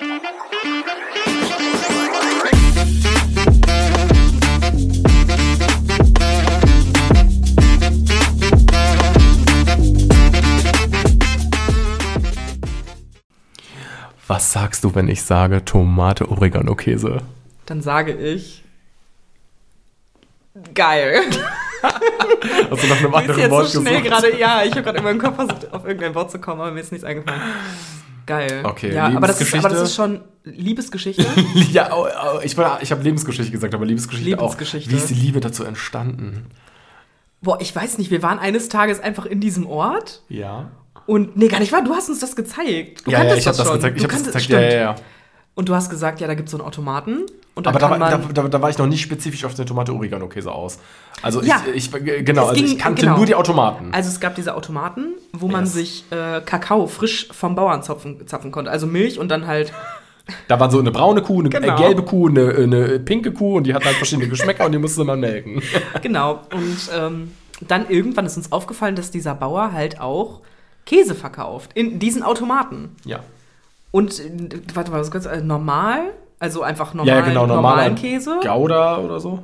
Was sagst du, wenn ich sage Tomate, Oregano, Käse? Dann sage ich. Geil. Du nach einem anderen Wort so schnell gerade, ja, ich habe gerade in meinem Kopf versucht, auf irgendein Wort zu kommen, aber mir ist nichts eingefallen. Geil. Okay, ja, aber das, ist, aber das ist schon Liebesgeschichte. Ja, oh, oh, ich, ich habe Lebensgeschichte gesagt, aber Liebesgeschichte, Liebesgeschichte. auch. Wie ist die Liebe dazu entstanden? Boah, ich weiß nicht, wir waren eines Tages einfach in diesem Ort Ja. und, nee, gar nicht wahr, du hast uns das gezeigt. Du ja, ja, ich habe das schon. gezeigt. Ich Du habe das gezeigt. Ja, ja, ja. Und du hast gesagt, ja, da gibt es so einen Automaten. Aber da, da, man, da, da war ich noch nicht spezifisch auf den Tomate-Oregano-Käse aus. Also Ja. ich, ich, genau, Es also ging- ich kannte genau. nur die Automaten. Also es gab diese Automaten, wo man Yes. sich äh, Kakao frisch vom Bauern zapfen, zapfen konnte. Also Milch und dann halt. Da war so eine braune Kuh, eine Genau. äh, gelbe Kuh, eine, eine pinke Kuh und die hatten halt verschiedene Geschmäcker und die musste man melken. genau. Und ähm, dann irgendwann ist uns aufgefallen, dass dieser Bauer halt auch Käse verkauft. In diesen Automaten. Ja. Und äh, warte mal, was ganz äh, normal? Also einfach Ja, normalen, ja, genau, normaler normalen Käse. Gouda oder so.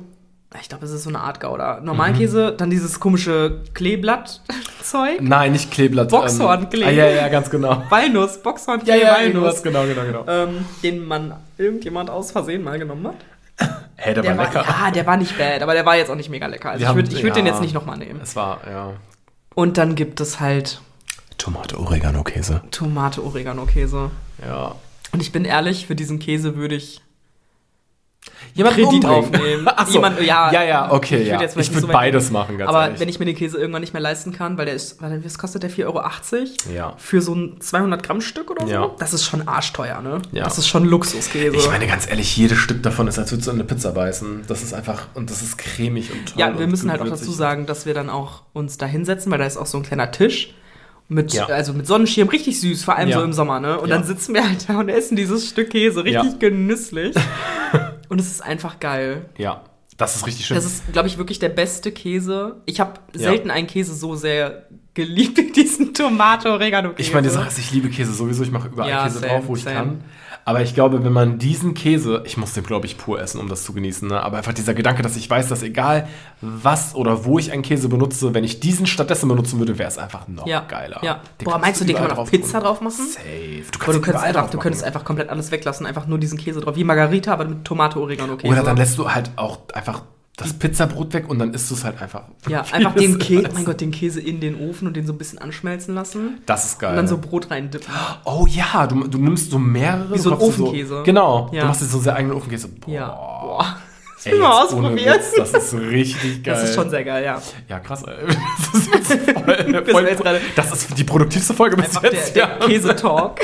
Ich glaube, es ist so eine Art Gouda. Normalen Mhm. Käse, dann dieses komische Kleeblatt-Zeug. Nein, nicht Kleeblatt. Boxhornklee. Ähm, ah, ja, ja, ganz genau. Walnuss, Boxhorn, Ja, ja, Walnuss. genau, genau, genau. ähm, den man irgendjemand aus Versehen mal genommen hat. Hey, der, Der war war, lecker. ja, der war nicht bad, aber der war jetzt auch nicht mega lecker. Also Wir ich würde würd den ja. jetzt nicht nochmal nehmen. Es war, ja. Und dann gibt es halt Tomate, Oregano, Ja. Und ich bin ehrlich, für diesen Käse würde ich Jemand Kredit umbringen. aufnehmen. Ach so. Jemand- ja, ja, ja, okay, ich ja. würd jetzt vielleicht ich würde so beides machen, ganz Aber ehrlich. wenn ich mir den Käse irgendwann nicht mehr leisten kann, weil der ist, warte, was kostet der? 4,80 Euro? Ja. Für so ein 200 Gramm Stück oder so? Ja. Das ist schon arschteuer, ne? Ja. Das ist schon Luxuskäse. Ich meine, ganz ehrlich, jedes Stück davon ist, als würdest du in eine Pizza beißen. Das ist einfach, und das ist cremig und toll. Ja, wir müssen halt auch dazu sagen, dass wir dann auch uns da hinsetzen, weil da ist auch so ein kleiner Tisch mit, Ja. also mit Sonnenschirm, richtig süß, vor allem Ja. so im Sommer, ne? Und Ja. dann sitzen wir halt da und essen dieses Stück Käse, richtig genüsslich. und es ist einfach geil. Ja, das ist richtig schön. Das ist, glaube ich, wirklich der beste Käse. Ich habe selten einen Käse so sehr geliebt wie diesen Tomato-Oregano-Käse. ich meine, die Sache ist, ich liebe Käse sowieso. Ich mache überall Käse same, drauf, wo ich same. kann. Aber ich glaube, wenn man diesen Käse, ich muss den, glaube ich, pur essen, um das zu genießen. Ne? Aber einfach dieser Gedanke, dass ich weiß, dass egal was oder wo ich einen Käse benutze, wenn ich diesen stattdessen benutzen würde, wäre es einfach noch ja. geiler. Ja. Den Boah, kannst meinst du, den kann man auf Pizza drauf machen? Safe. Du Boah, du, könntest einfach, du könntest einfach komplett alles weglassen, einfach nur diesen Käse drauf. Wie Margarita, aber mit Tomate-Oregano-Käse. Oder dann lässt du halt auch einfach das Pizzabrot weg und dann isst du es halt einfach. Ja, einfach den. Käse, mein Gott, den Käse in den Ofen und den so ein bisschen anschmelzen lassen. Das ist geil. Und dann so Brot rein dippen. oh ja, du, du nimmst so mehrere. Wie so ein Ofenkäse. genau. Ja. Du machst dir so sehr eigenen Ofenkäse. Boah. Ja. Boah. Das will mal jetzt ohne ausprobieren. Witz, Das ist richtig geil. Das ist schon sehr geil, ja. Ja, krass. ey. Das ist jetzt voll, voll Das ist die produktivste Folge bis Einfach jetzt. der ja. Käse-Talk.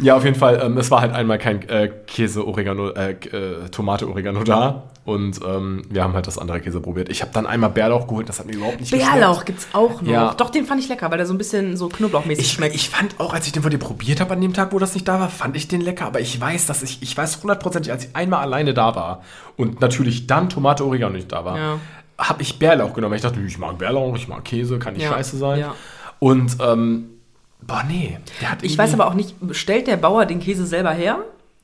Ja, auf jeden Fall. Ähm, es war halt einmal kein äh, Käse, Oregano, äh, äh, Tomate, Oregano da. Und ähm, wir haben halt das andere Käse probiert. Ich habe dann einmal Bärlauch geholt. Das hat mir überhaupt nicht Bärlauch gibt's auch noch. Ja. Doch, den fand ich lecker, weil der so ein bisschen so knoblauchmäßig Ich, schmeckt. ich fand auch, als ich den von dir probiert habe an dem Tag, wo das nicht da war, fand ich den lecker. Aber ich weiß, dass ich, ich weiß hundertprozentig, als ich einmal alleine da war und natürlich dann Tomate, Oregano nicht da war, Ja. habe ich Bärlauch genommen. Ich dachte, ich mag Bärlauch, ich mag Käse, kann nicht Ja, scheiße sein. ja. Und, ähm, boah, nee. Ich weiß aber auch nicht, stellt der Bauer den Käse selber her?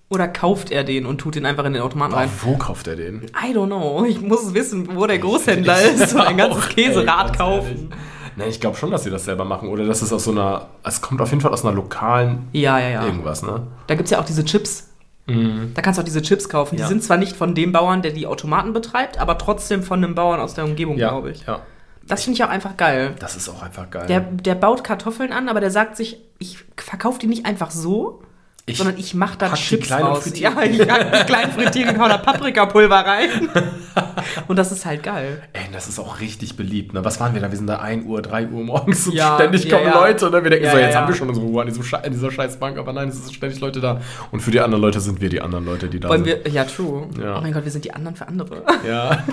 Oder kauft er den und tut den einfach in den Automaten Boah, rein? wo kauft er den? I don't know. Ich muss wissen, wo der Großhändler ist und ein ganzes Käserad kaufen. Nein, ich glaube schon, dass sie das selber machen. Oder das ist aus so einer. Es kommt auf jeden Fall aus einer lokalen Ja, ja, ja. irgendwas, ne? Da gibt es ja auch diese Chips. Da kannst du auch diese Chips kaufen. Die Ja. sind zwar nicht von dem Bauern, der die Automaten betreibt, aber trotzdem von einem Bauern aus der Umgebung, Ja, glaube ich. ja. Das finde ich auch einfach geil. Das ist auch einfach geil. Der, der baut Kartoffeln an, aber der sagt sich, ich verkaufe die nicht einfach so, Ich sondern ich mache da die Chips und raus. frittiere. Ja, ich hack die klein frittiere, hau da Paprikapulver rein. Und das ist halt geil. Ey, das ist auch richtig beliebt. Ne? Was waren wir da? Wir sind da 1 Uhr, 3 Uhr morgens und Ja, ständig ja, kommen ja. Leute. Ne? Wir denken so, jetzt haben wir schon unsere Ruhe an, diesem an dieser scheiß Bank, aber nein, es sind ständig Leute da. Und für die anderen Leute sind wir die anderen Leute, die da Wollen sind. wir, ja, true. Oh mein Gott, wir sind die anderen für andere. ja.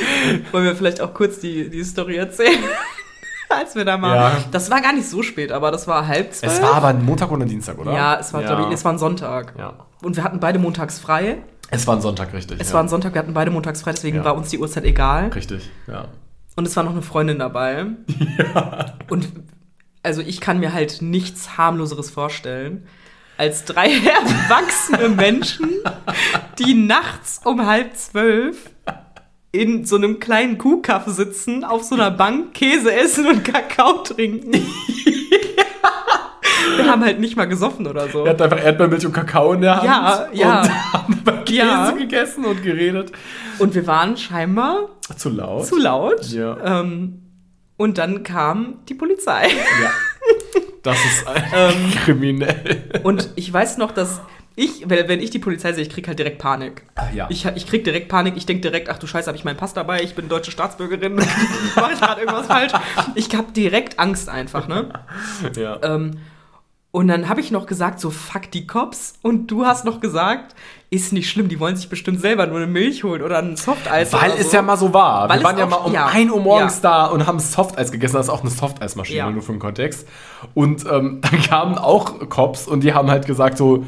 Wollen wir vielleicht auch kurz die, die Story erzählen? Als wir da mal. Ja. Das war gar nicht so spät, aber das war halb zwölf. Es war aber ein Montag oder ein Dienstag, oder? Ja, es war, ja. glaube ich, es war ein Sonntag. Ja. Und wir hatten beide montags frei. Es war ein Sonntag, richtig. Es ja. war ein Sonntag, wir hatten beide montags frei, deswegen Ja. war uns die Uhrzeit egal. Richtig, ja. Und es war noch eine Freundin dabei. Und also ich kann mir halt nichts harmloseres vorstellen, als drei erwachsene Menschen, die nachts um halb zwölf in so einem kleinen Kuhkaff sitzen, auf so einer Bank Käse essen und Kakao trinken. Wir haben halt nicht mal gesoffen oder so. Er hat einfach Erdbeermilch und Kakao in der Hand. Ja, ja. Und haben über Käse Ja. gegessen und geredet. Und wir waren scheinbar Zu laut. zu laut. Ja. Ähm, und dann kam die Polizei. Ja. Das ist ein Ähm. kriminell. Und ich weiß noch, dass ich, wenn, wenn ich die Polizei sehe, ich krieg halt direkt Panik. Ja. Ich, ich krieg direkt Panik. Ich denke direkt, ach du Scheiße, habe ich meinen Pass dabei? Ich bin deutsche Staatsbürgerin. Mache ich gerade irgendwas falsch? Ich hab direkt Angst einfach, ne? ja. Ähm, und dann habe ich noch gesagt, so fuck die Cops. Und du hast noch gesagt, ist nicht schlimm, die wollen sich bestimmt selber nur eine Milch holen oder ein Softeis. Weil es so. ja mal so war. Weil wir waren ja mal um ja. 1 Uhr morgens Ja. da und haben Softeis gegessen. Das ist auch eine Softeismaschine, Ja. nur für den Kontext. Und ähm, dann kamen auch Cops und die haben halt gesagt so, "Ey,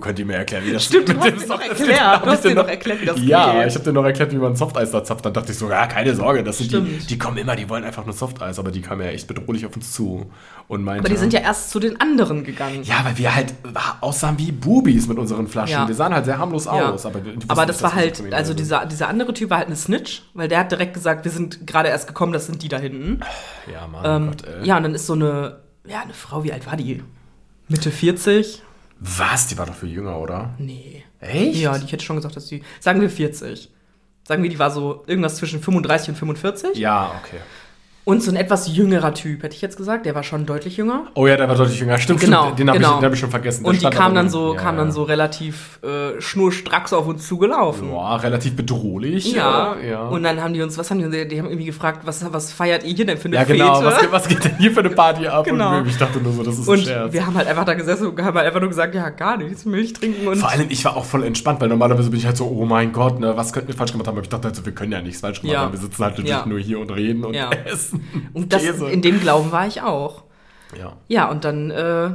könnt ihr mir erklären, wie das Stimmt, du mit hast dem noch Softeis erklärt. geht?" Hab Du hast dir dir noch erklärt, wie das Ja, geht. ich habe dir noch erklärt, wie man Softeis da zapft. Dann dachte ich so, ja, keine Sorge, das sind die, Stimmt. die kommen immer, die wollen einfach nur Softeis. Aber die kamen ja echt bedrohlich auf uns zu und meinte... Aber die sind ja erst zu den anderen gegangen. Ja, weil wir halt aussahen wie Bubis mit unseren Flaschen. Ja. Wir sahen halt sehr harmlos Ja. aus. Aber, Aber nicht, das war dass wir halt, so also dieser, dieser andere Typ war halt eine Snitch, weil der hat direkt gesagt, wir sind gerade erst gekommen, das sind die da hinten. Ja, Mann, Ähm, Gott, ey. ja, und dann ist so eine, ja, eine Frau, wie alt war die? Mitte 40? Was? Die war doch viel jünger, oder? Nee. Echt? Ja, die, ich hätte schon gesagt, dass die, sagen wir 40. Sagen wir, die war so irgendwas zwischen 35 und 45. Ja, okay. Und so ein etwas jüngerer Typ, hätte ich jetzt gesagt. Der war schon deutlich jünger. Oh ja, der war deutlich jünger. Stimmt, Genau, stimmt. Den habe genau. ich, den hab ich schon vergessen. Der Und die stand kam aber dann so, ja, kam dann so relativ äh, schnurstracks auf uns zugelaufen. Ja, relativ bedrohlich. Ja. ja. Und dann haben die uns, was haben die, uns- die haben irgendwie gefragt, was, was feiert ihr hier denn für eine ja, genau. Fete? Was, geht- was geht denn hier für eine Party ab? Genau. Und ich dachte nur so, das ist ein Und Scherz. wir haben halt einfach da gesessen und haben halt einfach nur gesagt, ja, gar nichts, Milch trinken und Vor allem, ich war auch voll entspannt, weil normalerweise bin ich halt so, oh mein Gott, ne, was könnten wir falsch gemacht haben? Aber ich dachte halt so, wir können ja nichts falsch gemacht Ja. haben. Wir sitzen halt Ja. nur hier und reden und essen. Und das, in dem Glauben war ich auch. ja. Ja, und dann äh,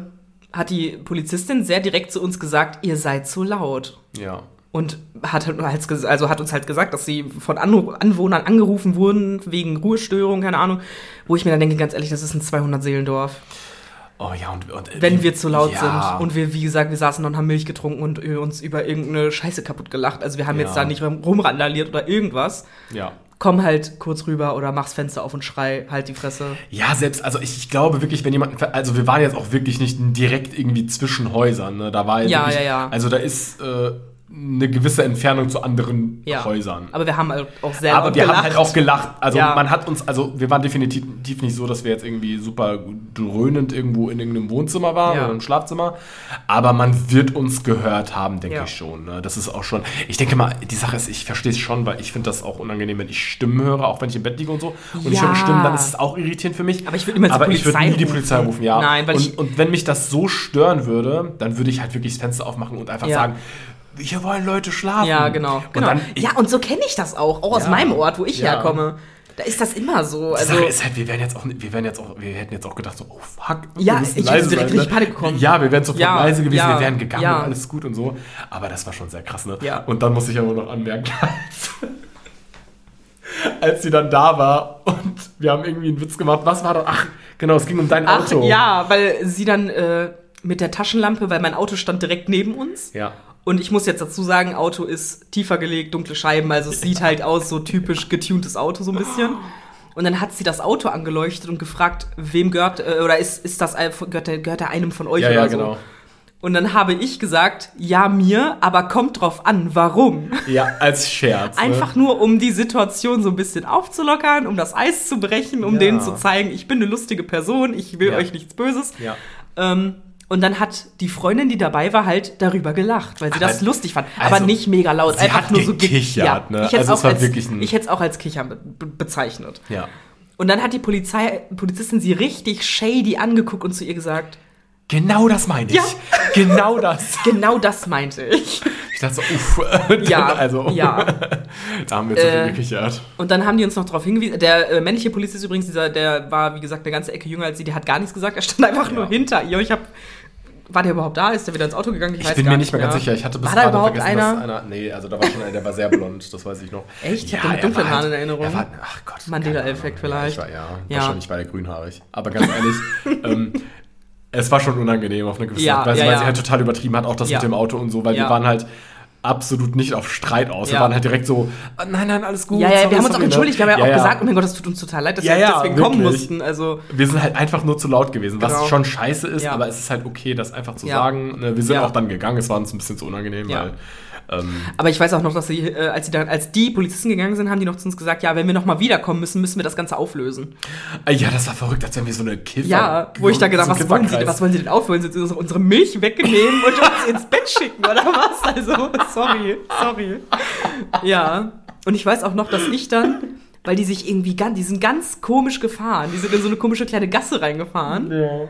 hat die Polizistin sehr direkt zu uns gesagt, ihr seid zu laut. Ja. Und hat, halt also hat uns halt gesagt, dass sie von Anwohnern angerufen wurden wegen Ruhestörung, keine Ahnung. Wo ich mir dann denke, ganz ehrlich, das ist ein 200-Seelendorf. Oh ja, und, und Wenn wir zu laut ja. sind. Und wir, wie gesagt, wir saßen und haben Milch getrunken und äh, uns über irgendeine Scheiße kaputt gelacht. Also wir haben Ja. jetzt da nicht rum- rumrandaliert oder irgendwas. Ja. Komm halt kurz rüber oder mach's Fenster auf und schrei, halt die Fresse. Ja, selbst, also ich, ich glaube wirklich, wenn jemand, also wir waren jetzt auch wirklich nicht direkt irgendwie zwischen Häusern, ne? Da war jetzt Ja, wirklich, ja, ja. Also da ist äh, eine gewisse Entfernung zu anderen Ja. Häusern. Aber wir haben halt auch sehr Aber wir gelacht. haben halt auch gelacht. Also Ja. man hat uns, also wir waren definitiv nicht so, dass wir jetzt irgendwie super dröhnend irgendwo in irgendeinem Wohnzimmer waren Ja. oder im Schlafzimmer. Aber man wird uns gehört haben, denke ich schon. Ne? Das ist auch schon. Ich denke mal, die Sache ist, ich verstehe es schon, weil ich finde das auch unangenehm, wenn ich Stimmen höre, auch wenn ich im Bett liege und so. Und ich höre Stimmen, dann ist es auch irritierend für mich. Aber ich würde die Aber ich würde Polizei nie die rufen. Polizei rufen, ja. Nein, weil und, ich- und wenn mich das so stören würde, dann würde ich halt wirklich das Fenster aufmachen und einfach sagen, hier wollen Leute schlafen. Ja, genau. Und genau. dann, ja, und so kenne ich das auch, auch aus Ja. meinem Ort, wo ich Ja. herkomme. Da ist das immer so. Die Also, Sache ist halt, wir wären jetzt auch, wir wären jetzt auch, wir hätten jetzt auch gedacht so, oh fuck, Ja, wir ich leise direkt richtig Panik bekommen. Ja, wir wären sofort Ja, leise gewesen, ja, wir wären gegangen ja. und alles gut und so. Aber das war schon sehr krass, ne? Ja. Und dann muss ich aber noch anmerken, als, als sie dann da war und wir haben irgendwie einen Witz gemacht. Was war das? Ach, genau, es ging um dein ach Auto. ja, weil sie dann äh, mit der Taschenlampe, weil mein Auto stand direkt neben uns. Ja. Und ich muss jetzt dazu sagen, Auto ist tiefer gelegt, dunkle Scheiben, also es sieht halt aus, so typisch getuntes Auto so ein bisschen. Und dann hat sie das Auto angeleuchtet und gefragt, wem gehört, äh, oder ist, ist das, gehört, der, gehört der einem von euch Ja, oder ja, so? genau. Und dann habe ich gesagt, ja, mir, aber kommt drauf an, warum. Ja, als Scherz. Einfach ne? nur, um die Situation so ein bisschen aufzulockern, um das Eis zu brechen, um Ja. denen zu zeigen, ich bin eine lustige Person, ich will Ja. euch nichts Böses. Ja. Ähm, und dann hat die Freundin, die dabei war, halt darüber gelacht, weil sie das Also- lustig fand. also, aber nicht mega laut, sie einfach hat nur so ge- gekichert, ne? Ich hätte es Also es auch, auch als Kichern be be bezeichnet. Ja. Und dann hat die Polizei, Polizistin sie richtig shady angeguckt und zu ihr gesagt, Genau das meine ich. Ja. Genau das. genau das meinte ich. Ich dachte so, uff. Ja, also, ja. da haben wir zu viel Äh, gekichert. Und dann haben die uns noch darauf hingewiesen. Der äh, männliche Polizist ist übrigens, dieser, der war, wie gesagt, eine ganze Ecke jünger als sie, der hat gar nichts gesagt. Er stand einfach Ja. nur hinter ihr. Ich habe War der überhaupt da? Ist der wieder ins Auto gegangen? Ich, bin mir nicht mehr ganz sicher. Ich hatte bis War da überhaupt vergessen, einer? dass einer. Nee, also da war schon einer, der war sehr blond, das weiß ich noch. Echt? Ich Ja, hab den mit dunklen war Haaren halt- in Erinnerung. Er war, ach Gott. Mandela-Effekt vielleicht. Ja, ich war, ja, Ja. wahrscheinlich war der grünhaarig. Aber ganz ehrlich, ähm, es war schon unangenehm auf eine gewisse Ja, Art und Weise, ja, weil ja. sie halt total übertrieben hat, auch das Ja. mit dem Auto und so, weil Ja. wir waren halt absolut nicht auf Streit aus. Wir Ja. waren halt direkt so, ah, nein, nein, alles gut. Ja, ja, wir haben uns auch ne? entschuldigt. Wir haben ja, Ja, auch gesagt, oh mein Gott, das tut uns total leid, dass wir deswegen kommen wirklich. mussten. Also, Wir sind halt einfach nur zu laut gewesen, was Genau. schon scheiße ist, aber es ist halt okay, das einfach zu sagen. Ne, Wir sind auch dann gegangen, es war uns ein bisschen zu unangenehm, weil. Ähm, aber ich weiß auch noch, dass sie, äh, als, sie dann, als die Polizisten gegangen sind, haben die noch zu uns gesagt, ja, wenn wir nochmal wiederkommen müssen, müssen wir das Ganze auflösen. äh, ja, das war verrückt, als wenn wir so eine Kiffer. Ja, wo ich da gedacht, so was wollen, sie, was wollen sie denn aufholen? Sie unsere, unsere Milch wegnehmen und uns ins Bett schicken oder was? Also, sorry, sorry. Ja, und ich weiß auch noch, dass ich dann, weil die sich irgendwie ganz, die sind ganz komisch gefahren, die sind in so eine komische kleine Gasse reingefahren. Ja.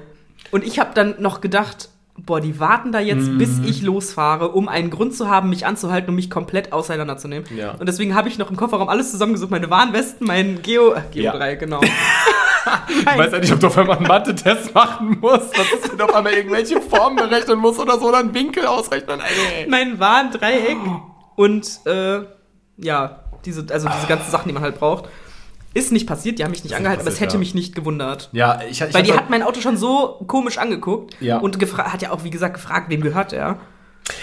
Und ich habe dann noch gedacht, boah, die warten da jetzt, Mhm. bis ich losfahre, um einen Grund zu haben, mich anzuhalten und mich komplett auseinanderzunehmen. Ja. Und deswegen habe ich noch im Kofferraum alles zusammengesucht, meine Warnwesten, mein Geo, äh, Geo Ja. 3, genau. Ich weiß ja nicht, ob du auf einmal einen Mathe-Test machen musst. Wenn du auf einmal irgendwelche Formen berechnen musst oder so, oder einen Winkel ausrechnen? Ey. mein Warndreieck und äh, ja, diese, also diese ganzen Sachen, die man halt braucht. Ist nicht passiert, die haben mich nicht Ist angehalten, aber es passiert, hätte ja. mich nicht gewundert. Ja, ich, ich Weil die hat mein Auto schon so komisch angeguckt Ja. und hat ja auch, wie gesagt, gefragt, wem gehört der.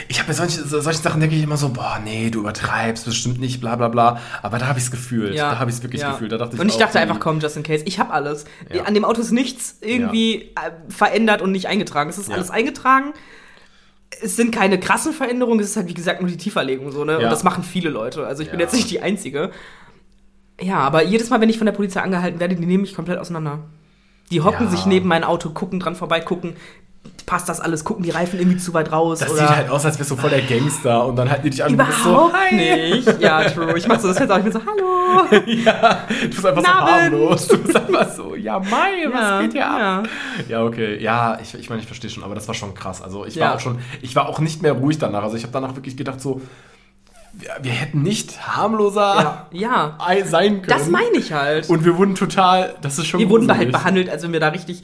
Ich habe bei solchen, so- solchen Sachen denke ich immer so, boah, nee, du übertreibst, bestimmt nicht, bla bla bla. Aber da habe ich es gefühlt. Da habe ich es wirklich ja. gefühlt. Da dachte ich und ich dachte hm, einfach, komm, just in case, ich habe alles. Ja. An dem Auto ist nichts irgendwie äh, verändert und nicht eingetragen. Es ist Ja. alles eingetragen. Es sind keine krassen Veränderungen, es ist halt, wie gesagt, nur die Tieferlegung so, ne? Ja. Und das machen viele Leute. Also ich bin Ja. jetzt nicht die Einzige. Ja, aber jedes Mal, wenn ich von der Polizei angehalten werde, die nehmen mich komplett auseinander. Die hocken Ja. sich neben mein Auto, gucken dran vorbei, gucken, passt das alles, gucken die Reifen irgendwie zu weit raus. Das oder sieht halt aus, als wärst du voll der Gangster und dann halten die dich an und du bist so, Überhaupt nicht. Ja, true. Ich mach so das Fenster auf, ich bin so, hallo. ja, du bist einfach so Nabend. harmlos. Du bist einfach so, ja, Mai, was geht hier ab? Ja. Ja, okay. Ja, ich, ich meine, ich verstehe schon, aber das war schon krass. Also ich Ja. war auch schon, ich war auch nicht mehr ruhig danach. Also ich habe danach wirklich gedacht so, wir, hätten nicht harmloser Ja. ei- sein können. Das meine ich halt. Und wir wurden total, das ist schon wir wurden da halt gruselig. behandelt, als wenn wir da richtig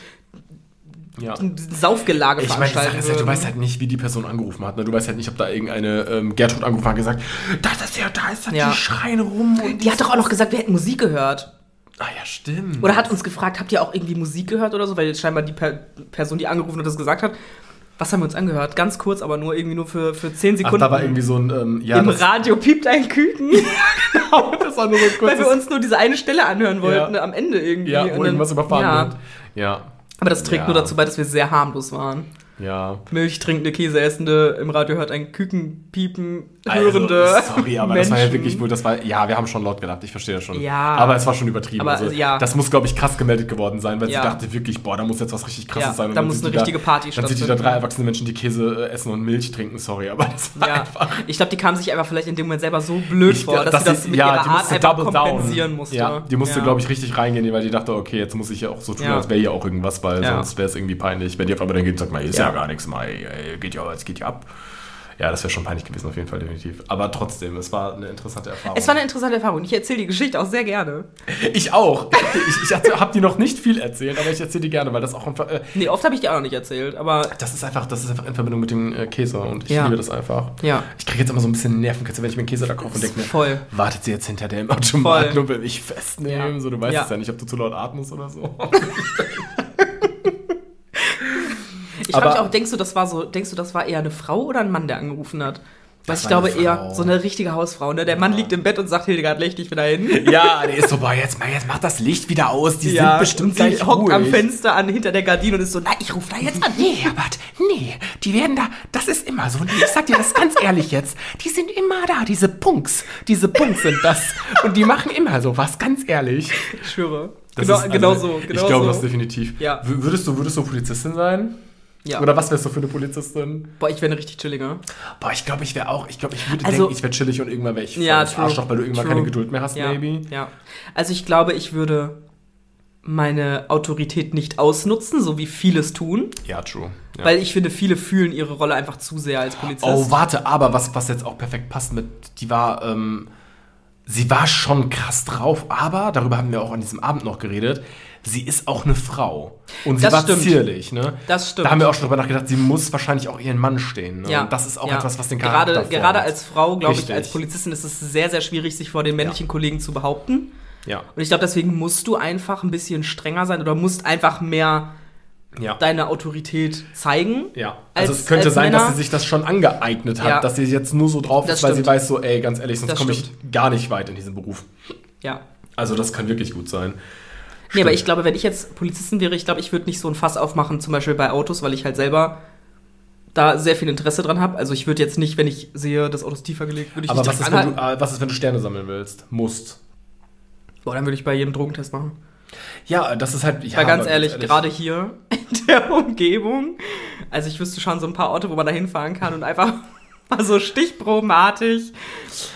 Ja. ein Saufgelage Ich meine, ja, du weißt halt nicht, wie die Person angerufen hat. Ne? Du weißt halt nicht, ob da irgendeine ähm, Gertrud angerufen hat und gesagt, das ist ja, da ist das, Ja. die schreien rum. Und Die hat doch auch noch gesagt, wir hätten Musik gehört. Ah ja, stimmt. Oder hat uns gefragt, habt ihr auch irgendwie Musik gehört oder so? Weil jetzt scheinbar die per Person, die angerufen hat, das gesagt hat. Was haben wir uns angehört? Ganz kurz, aber nur irgendwie nur für, für 10 Ach, Sekunden. da war irgendwie so ein, ähm, ja, Im Radio piept ein Küken, das war nur so ein weil wir uns nur diese eine Stelle anhören wollten, Ja. am Ende irgendwie. ja, wo irgendwas überfahren ja. wird. Ja, Aber das trägt Ja. nur dazu bei, dass wir sehr harmlos waren. ja. Milch trinkende, Käse essende, im Radio hört ein Küken piepen, hörende. Also, sorry, aber das war ja Menschen. wirklich wohl, das war, ja, wir haben schon laut gedacht, ich verstehe das schon. Ja. Aber es war schon übertrieben. Aber, also, ja. Das muss, glaube ich, krass gemeldet geworden sein, weil Ja. sie dachte wirklich, boah, da muss jetzt was richtig krasses Ja, sein. Und da muss eine richtige Party Dann sind die da stattfinden. drei erwachsene Menschen, die Käse äh, essen und Milch trinken, sorry, aber das war Ja, einfach. ich glaube, die kam sich einfach vielleicht in dem Moment selber so blöd vor, dass, sie das mit ihrer Art einfach kompensieren musste. Ja, die musste, Ja. glaube ich, richtig reingehen, weil die dachte, okay, jetzt muss ich ja auch so tun, Ja. als wäre hier auch irgendwas, weil Ja. sonst wäre es irgendwie peinlich. Wenn die auf einmal dann geht und sagt, mal, ist ja, Ja. gar nichts, mal, geht ja, es geht ja ab. Ja, das wäre schon peinlich gewesen, auf jeden Fall, definitiv. Aber trotzdem, es war eine interessante Erfahrung. Es war eine interessante Erfahrung. Ich erzähle die Geschichte auch sehr gerne. ich auch. Ich, ich habe die noch nicht viel erzählt, aber ich erzähle die gerne, weil das auch einfach, äh, Nee, oft habe ich die auch noch nicht erzählt, aber das ist einfach, das ist einfach in Verbindung mit dem äh, Käse und ich Ja. liebe das einfach. Ja. Ich kriege jetzt immer so ein bisschen Nervenkitzel, wenn ich mir einen Käse da kaufe und denke mir, voll. wartet sie jetzt hinter dem Automaten und will mich festnehmen. Ja. So, du weißt Ja. es ja nicht, ob du zu laut atmest oder so. Ich frage mich auch, denkst du, das war so, denkst du, das war eher eine Frau oder ein Mann, der angerufen hat? Weil Das ich glaube eher so eine richtige Hausfrau, ne? Der Mann liegt im Bett und sagt, Hildegard, leg dich wieder hin. ja, der ist so, boah, jetzt, jetzt mach das Licht wieder aus. Die Ja, sind bestimmt gleich hockt ruhig. am Fenster an, hinter der Gardine und ist so, nein, ich rufe da jetzt an. Nee, Herbert, nee, die werden da, das ist immer so. Ich sag dir das ganz ehrlich jetzt. Die sind immer da, diese Punks. Diese Punks sind das. Und die machen immer sowas, ganz ehrlich. Ich schwöre. Das genau ist, also, genau so. Genau ich glaube so. das definitiv. Ja. Würdest du, würdest du Polizistin sein? Ja. Oder was wärst du für eine Polizistin? Boah, ich wäre eine richtig chillige. Boah, ich glaube, ich wäre auch, ich glaube, ich würde Also- denken, ich wäre chillig und irgendwann wäre ich Ja, true. Arschloch, weil du irgendwann True. keine Geduld mehr hast, Ja, maybe. ja. Also ich glaube, ich würde meine Autorität nicht ausnutzen, so wie viele es tun. Ja, true. Ja. Weil ich finde, viele fühlen ihre Rolle einfach zu sehr als Polizist. Oh, warte, aber was, was jetzt auch perfekt passt mit, die war, ähm, sie war schon krass drauf, aber darüber haben wir auch an diesem Abend noch geredet. Sie ist auch eine Frau. Und sie Das war stimmt. zierlich, ne? Das stimmt. Da haben wir auch schon drüber nachgedacht, sie muss wahrscheinlich auch ihren Mann stehen. Ne? Ja, Und das ist auch ja. etwas, was den Charakter gerade, gerade als Frau, glaube ich, als Polizistin ist es sehr, sehr schwierig, sich vor den männlichen Kollegen zu behaupten. Ja, Und ich glaube, deswegen musst du einfach ein bisschen strenger sein oder musst einfach mehr ja. deine Autorität zeigen. Ja, also als- es könnte sein, Männer. dass sie sich das schon angeeignet hat, Ja. dass sie jetzt nur so drauf Das ist, weil sie stimmt. weiß so, ey, ganz ehrlich, sonst komme ich stimmt. gar nicht weit in diesem Beruf. Ja. Also das kann wirklich gut sein. Nee, aber Stimmt. ich glaube, wenn ich jetzt Polizistin wäre, ich glaube, ich würde nicht so ein Fass aufmachen, zum Beispiel bei Autos, weil ich halt selber da sehr viel Interesse dran habe. Also ich würde jetzt nicht, wenn ich sehe, das Auto ist tiefer gelegt, würde ich Aber nicht was ist, wenn du, äh, was ist, wenn du Sterne sammeln willst? Musst. Boah, dann würde ich bei jedem Drogentest machen. Ja, das ist halt. Ja, Weil ganz aber ehrlich, gerade hier in der Umgebung, also ich wüsste schon so ein paar Orte, wo man da hinfahren kann und einfach mal so stichprobenartig.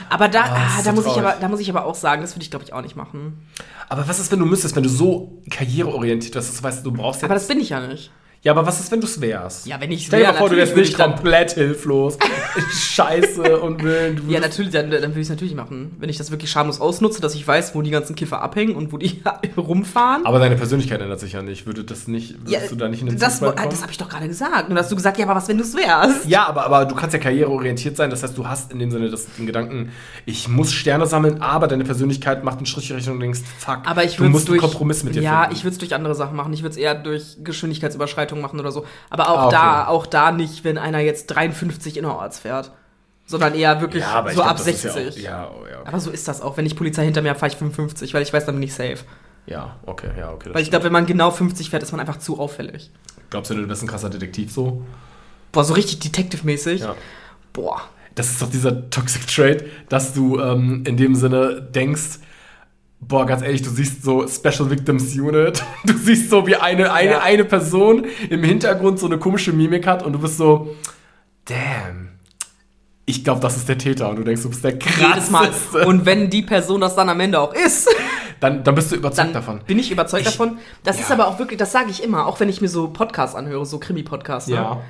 Aber da, Ah, ah, da, so muss ich aber, da muss ich aber auch sagen, das würde ich glaube ich auch nicht machen. Aber was ist, wenn du müsstest, wenn du so karriereorientiert bist, dass du weißt, du brauchst jetzt. Aber das bin ich ja nicht. Ja, aber was ist, wenn du es wärst? Ja, wenn ich Stell dir wär, mal vor, du natürlich wärst nicht komplett hilflos. Scheiße und will. Ja, natürlich, dann, dann würde ich es natürlich machen. Wenn ich das wirklich schamlos ausnutze, dass ich weiß, wo die ganzen Kiffer abhängen und wo die rumfahren. aber deine Persönlichkeit ändert sich ja nicht. Würde das nicht. Würdest ja, du da nicht in den das, kommen? das habe ich doch gerade gesagt. Und hast du gesagt, ja, aber was, wenn du es wärst? Ja, aber, aber du kannst ja karriereorientiert sein. Das heißt, du hast in dem Sinne das, den Gedanken, ich muss Sterne sammeln, aber deine Persönlichkeit macht einen Strich in Richtung und denkst, fuck, Aber ich du musst durch, einen Kompromiss mit dir Ja, finden. ich würde es durch andere Sachen machen. Ich würde es eher durch Geschwindigkeitsüberschreitung machen oder so. Aber auch Ah, okay. da, auch da nicht, wenn einer jetzt 53 innerorts fährt. Sondern eher wirklich ja, so glaub, ab das ist 60. Ja, auch, ja, oh, ja. Aber so ist das auch. Wenn ich Polizei hinter mir habe, fahre ich 55, weil ich weiß, dann bin ich safe. ja, okay, ja, okay. Weil ich glaube, wenn man genau 50 fährt, ist man einfach zu auffällig. Glaubst du, du bist ein krasser Detektiv so? Boah, so richtig Detective-mäßig. Ja. Boah. Das ist doch dieser Toxic Trait, dass du ähm, in dem Sinne denkst, boah, ganz ehrlich, du siehst so Special Victims Unit, du siehst so, wie eine, eine, Ja. eine Person im Hintergrund so eine komische Mimik hat und du bist so, damn, ich glaube, das ist der Täter und du denkst, du bist der krasseste. Und wenn die Person das dann am Ende auch ist, Dann, dann bist du überzeugt dann davon. bin ich überzeugt Ich- davon. Das ja. ist aber auch wirklich, das sage ich immer, auch wenn ich mir so Podcasts anhöre, so Krimi-Podcasts. Ne? Ja.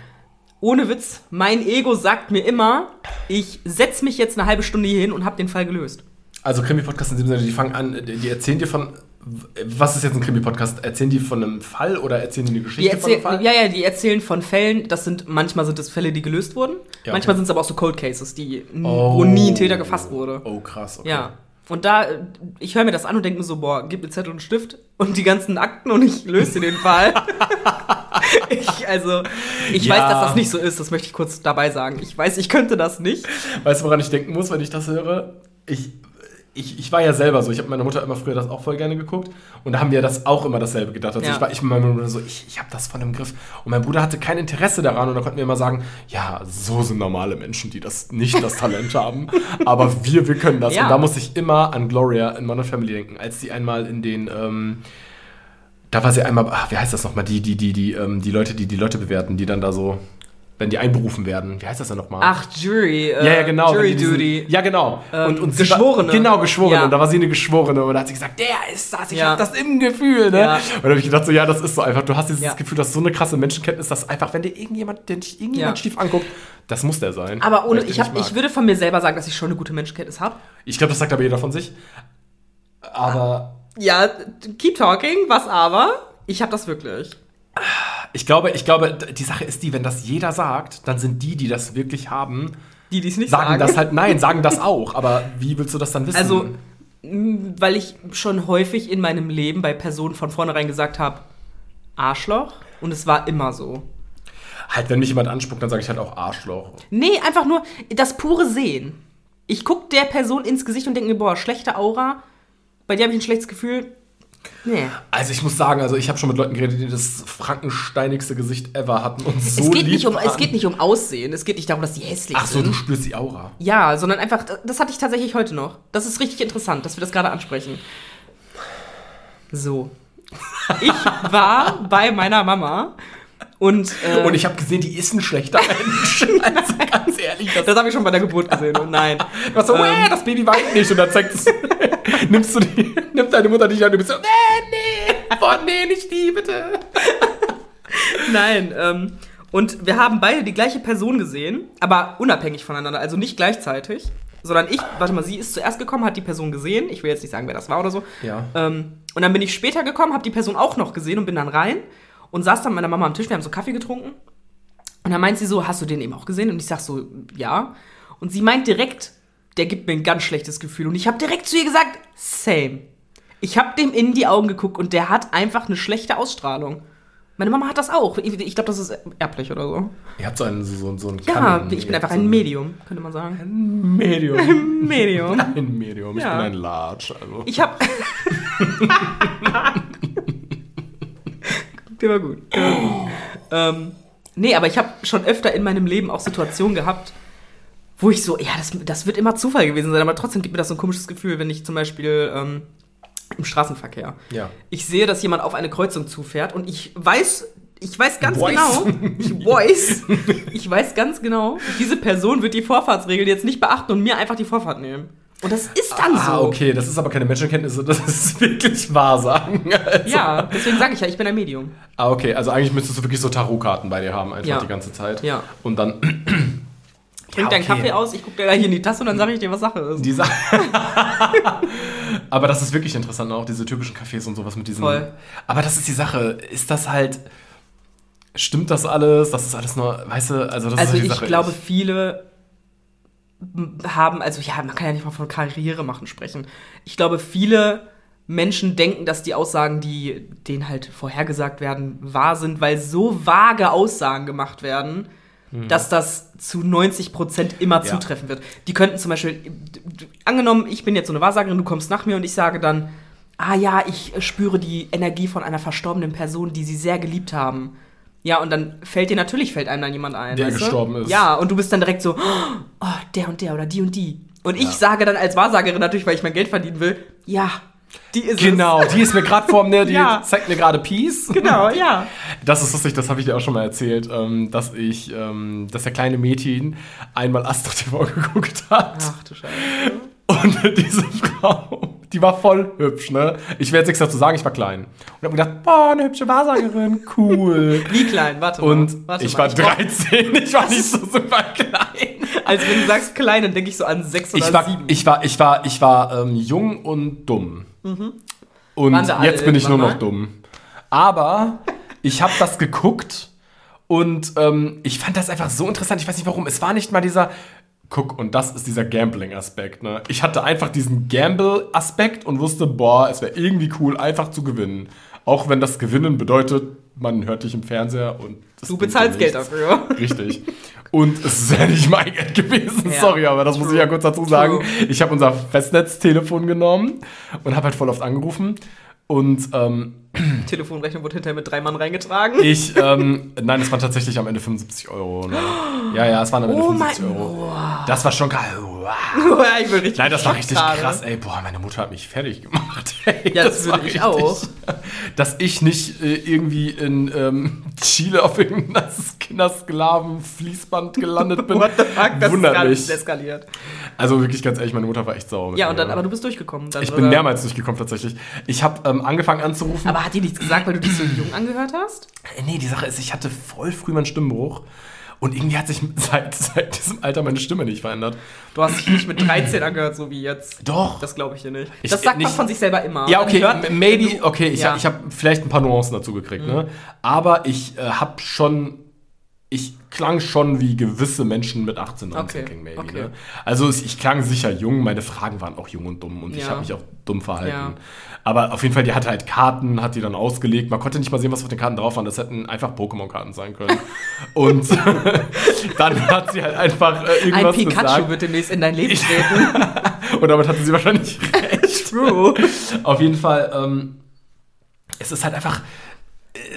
Ohne Witz, mein Ego sagt mir immer, ich setze mich jetzt eine halbe Stunde hier hin und habe den Fall gelöst. Also Krimi-Podcasts in dem Sinne, die fangen an, die erzählen dir von, was ist jetzt ein Krimi-Podcast? Erzählen die von einem Fall oder erzählen die eine Die Geschichte von einem Fall? ja, ja, die erzählen von Fällen, das sind, manchmal sind es Fälle, die gelöst wurden, Ja, manchmal okay. sind es aber auch so Cold Cases, die, Oh. wo nie ein Täter gefasst wurde. Oh, krass, okay. Ja. Und da, äh, ich höre mir das an und denke mir so, boah, gib mir Zettel und Stift und die ganzen Akten und ich löse dir den Fall. ich, also, ich Ja. weiß, dass das nicht so ist, das möchte ich kurz dabei sagen. Ich weiß, ich könnte das nicht. Weißt du, woran ich denken muss, wenn ich das höre? Ich, ich, ich war ja selber so. Ich habe meiner Mutter immer früher das auch voll gerne geguckt. Und da haben wir das auch immer dasselbe gedacht. Also Ja. ich war ich mit meiner Mutter so, ich, ich habe das von im Griff. Und mein Bruder hatte kein Interesse daran. Und da konnten wir immer sagen, ja, so sind normale Menschen, die das nicht das Talent haben. Aber wir, wir können das. Ja. Und da muss ich immer an Gloria in Modern Family denken, als sie einmal in den... Ähm, da war sie einmal, ach, wie heißt das nochmal, die, die, die, die, ähm, die Leute, die die Leute bewerten, die dann da so, wenn die einberufen werden, wie heißt das denn nochmal? Ach, Jury. Äh, Ja, ja, genau. Jury diesen- Duty. Ja, genau. Ähm, sie Geschworene. War, genau, Geschworene. Ja. Und da war sie eine Geschworene. Und da hat sie gesagt, der ist das, ich Ja. hab das im Gefühl. Ne? Ja. Und da habe ich gedacht, so, ja, das ist so einfach. Du hast dieses Ja. Gefühl, dass so eine krasse Menschenkenntnis, dass einfach, wenn dir irgendjemand, der dich irgendjemand schief anguckt, das muss der sein. Aber ohne, ich, hab, ich würde von mir selber sagen, dass ich schon eine gute Menschenkenntnis habe. ich glaube, das sagt aber jeder von sich. Aber Ja, keep talking, was aber? Ich habe das wirklich. Ich glaube, ich glaube, die Sache ist die, wenn das jeder sagt, dann sind die, die das wirklich haben, Die, die es nicht sagen, sagen. das halt, nein, sagen das auch. Aber wie willst du das dann wissen? Also, weil ich schon häufig in meinem Leben bei Personen von vornherein gesagt habe, Arschloch. Und es war immer so. halt, wenn mich jemand anspuckt, dann sage ich halt auch Arschloch. Nee, einfach nur das pure Sehen. Ich gucke der Person ins Gesicht und denke mir, boah, schlechte Aura. Bei dir habe ich ein schlechtes Gefühl. Nee. Also ich muss sagen, also ich habe schon mit Leuten geredet, die das frankensteinigste Gesicht ever hatten und so es, geht lieb nicht um, waren. es geht nicht um Aussehen. Es geht nicht darum, dass die hässlich Ach so, sind. du spürst die Aura. Ja, sondern einfach, das hatte ich tatsächlich heute noch. Das ist richtig interessant, dass wir das gerade ansprechen. So. Ich war bei meiner Mama und, äh, Und ich habe gesehen, die ist ein schlechter Mensch. Also ganz ehrlich, das, das habe ich schon bei der Geburt gesehen und nein. du warst so, Ähm. "Wäh, das Baby weint nicht. Und dann zeigt es, nimmst du die, nimmt deine Mutter dich an und du bist so, nee, nee, boah, nee, nicht die, bitte. Nein, ähm, und wir haben beide die gleiche Person gesehen, aber unabhängig voneinander, also nicht gleichzeitig. sondern ich, warte mal, sie ist zuerst gekommen, hat die Person gesehen. Ich will jetzt nicht sagen, wer das war oder so. Ja. Ähm, und dann bin ich später gekommen, habe die Person auch noch gesehen und bin dann rein und saß dann mit meiner Mama am Tisch. Wir haben so Kaffee getrunken. Und dann meint sie so, hast du den eben auch gesehen? Und ich sag so, ja. Und sie meint direkt, der gibt mir ein ganz schlechtes Gefühl. Und ich habe direkt zu ihr gesagt, same. Ich habe dem in die Augen geguckt und der hat einfach eine schlechte Ausstrahlung. Meine Mama hat das auch. Ich, ich glaube, das ist erblich oder so. Ihr habt so einen, so, so einen Ja, Kannen- ich bin einfach ein Medium, könnte man sagen. Ein Medium. Medium. Ein Medium. Ich Ja. bin ein Large. Also. Ich hab. Der war gut. Der war gut. Ähm, nee, aber ich habe schon öfter in meinem Leben auch Situationen gehabt, wo ich so, ja, das, das wird immer Zufall gewesen sein, aber trotzdem gibt mir das so ein komisches Gefühl, wenn ich zum Beispiel ähm, im Straßenverkehr. Ja. Ich sehe, dass jemand auf eine Kreuzung zufährt und ich weiß, ich weiß ganz Voice. genau, ich weiß, ich weiß ganz genau, diese Person wird die Vorfahrtsregeln jetzt nicht beachten und mir einfach die Vorfahrt nehmen. Und das ist dann Ah, so. okay, das ist aber keine Menschenkenntnis, das ist wirklich Wahrsagen. Also, Ja, deswegen sage ich ja, ich bin ein Medium. Ah, okay, also eigentlich müsstest du wirklich so Tarotkarten bei dir haben, einfach Ja. die ganze Zeit. Ja. Und dann Trink Ja, deinen okay. Kaffee aus, ich gucke dir gleich in die Tasse und dann sage ich dir, was Sache ist. die Sache. aber das ist wirklich interessant, auch diese typischen Cafés und sowas mit diesen. Voll. Aber das ist die Sache. Ist das halt. Stimmt das alles? Das ist alles nur, weißt du, also das Also ist halt die ich Sache. glaube, viele haben, also ja, man kann ja nicht mal von Karriere machen sprechen. Ich glaube, viele Menschen denken, dass die Aussagen, die denen halt vorhergesagt werden, wahr sind, weil so vage Aussagen gemacht werden, dass das zu 90 Prozent immer. Ja. zutreffen wird. Die könnten zum Beispiel, angenommen, ich bin jetzt so eine Wahrsagerin, du kommst nach mir und ich sage dann, ah ja, ich spüre die Energie von einer verstorbenen Person, die sie sehr geliebt haben. Ja, und dann fällt dir natürlich, fällt einem dann jemand ein. Der weißt du? gestorben ist. Ja, und du bist dann direkt so, oh, der und der oder die und die. Und ich Ja. sage dann als Wahrsagerin natürlich, weil ich mein Geld verdienen will, ja, die ist Genau, die ist mir gerade vor mir, die Ja. zeigt mir gerade Peace. es. Genau, ja. Das ist lustig, das habe ich dir auch schon mal erzählt, ähm, dass ich, ähm, dass der kleine Mädchen einmal Astro TV geguckt hat. Ach du Scheiße. Und diese Frau, die war voll hübsch, ne? Ich werde jetzt nichts dazu sagen, ich war klein. Und habe gedacht, boah, eine hübsche Wahrsagerin, cool. Wie klein, warte mal. Und warte ich mal. war brauch- 13, ich war nicht so super klein. Also wenn du sagst klein, dann denke ich so an sechs oder Ich war, sieben. ich war, ich war, ich war ähm, jung und dumm. Und wir alle jetzt bin ich nur noch dumm. Aber ich habe das geguckt und ähm, ich fand das einfach so interessant. Ich weiß nicht warum. Es war nicht mal dieser. Guck, und das ist dieser Gambling-Aspekt. Ne? Ich hatte einfach diesen Gamble-Aspekt und wusste, boah, es wäre irgendwie cool, einfach zu gewinnen. Auch wenn das Gewinnen bedeutet, man hört dich im Fernseher und das du bezahlst Geld dafür. Richtig. Und es ist ja nicht mein Geld gewesen, Ja. sorry, aber das muss ich ja kurz dazu sagen. True. Ich habe unser Festnetztelefon genommen und habe halt voll oft angerufen. Und ähm, Telefonrechnung wurde hinterher mit drei Mann reingetragen. ich, ähm, nein, es waren tatsächlich am Ende 75 Euro. Ne? Ja, ja, es waren am Ende Oh 75 mein- Euro. Das war schon geil. Wow. ich bin richtig Nein, das war richtig gerade. krass. Ey, boah, meine Mutter hat mich fertig gemacht. Ey, Ja, das würde ich auch. Dass ich nicht äh, irgendwie in ähm, Chile auf irgendeinem Kindersklaven-Fließband gelandet bin. What the fuck, das wundert ist gar mich. nicht eskaliert. Also wirklich ganz ehrlich, meine Mutter war echt sauer. Ja, und dann, aber du bist durchgekommen. Dann, Ich bin oder? mehrmals durchgekommen tatsächlich. Ich habe ähm, angefangen anzurufen. Aber hat die nichts gesagt, weil du dich so jung angehört hast? Äh, nee, die Sache ist, ich hatte voll früh meinen Stimmbruch. Und irgendwie hat sich seit, seit diesem Alter meine Stimme nicht verändert. Du hast dich nicht mit 13 angehört, so wie jetzt. Doch. Das glaube ich dir nicht. Ich- das sagt man nicht- von sich selber immer. Ja, Man okay, hört- maybe, du- okay, ich, Ja. hab- ich habe vielleicht ein paar Nuancen dazu gekriegt, ne? Aber ich äh, habe schon, ich klang schon wie gewisse Menschen mit 18, 19 Okay, maybe, okay. ne? Also ich klang sicher jung, meine Fragen waren auch jung und dumm und ich Ja. habe mich auch dumm verhalten. Ja. Aber auf jeden Fall, die hatte halt Karten, hat die dann ausgelegt. Man konnte nicht mal sehen, was auf den Karten drauf waren. Das hätten einfach Pokémon-Karten sein können. und dann hat sie halt einfach äh, Ein irgendwas Pikachu gesagt. wird demnächst in dein Leben treten. Und damit hatte sie wahrscheinlich recht. True. Auf jeden Fall, ähm, es ist halt einfach,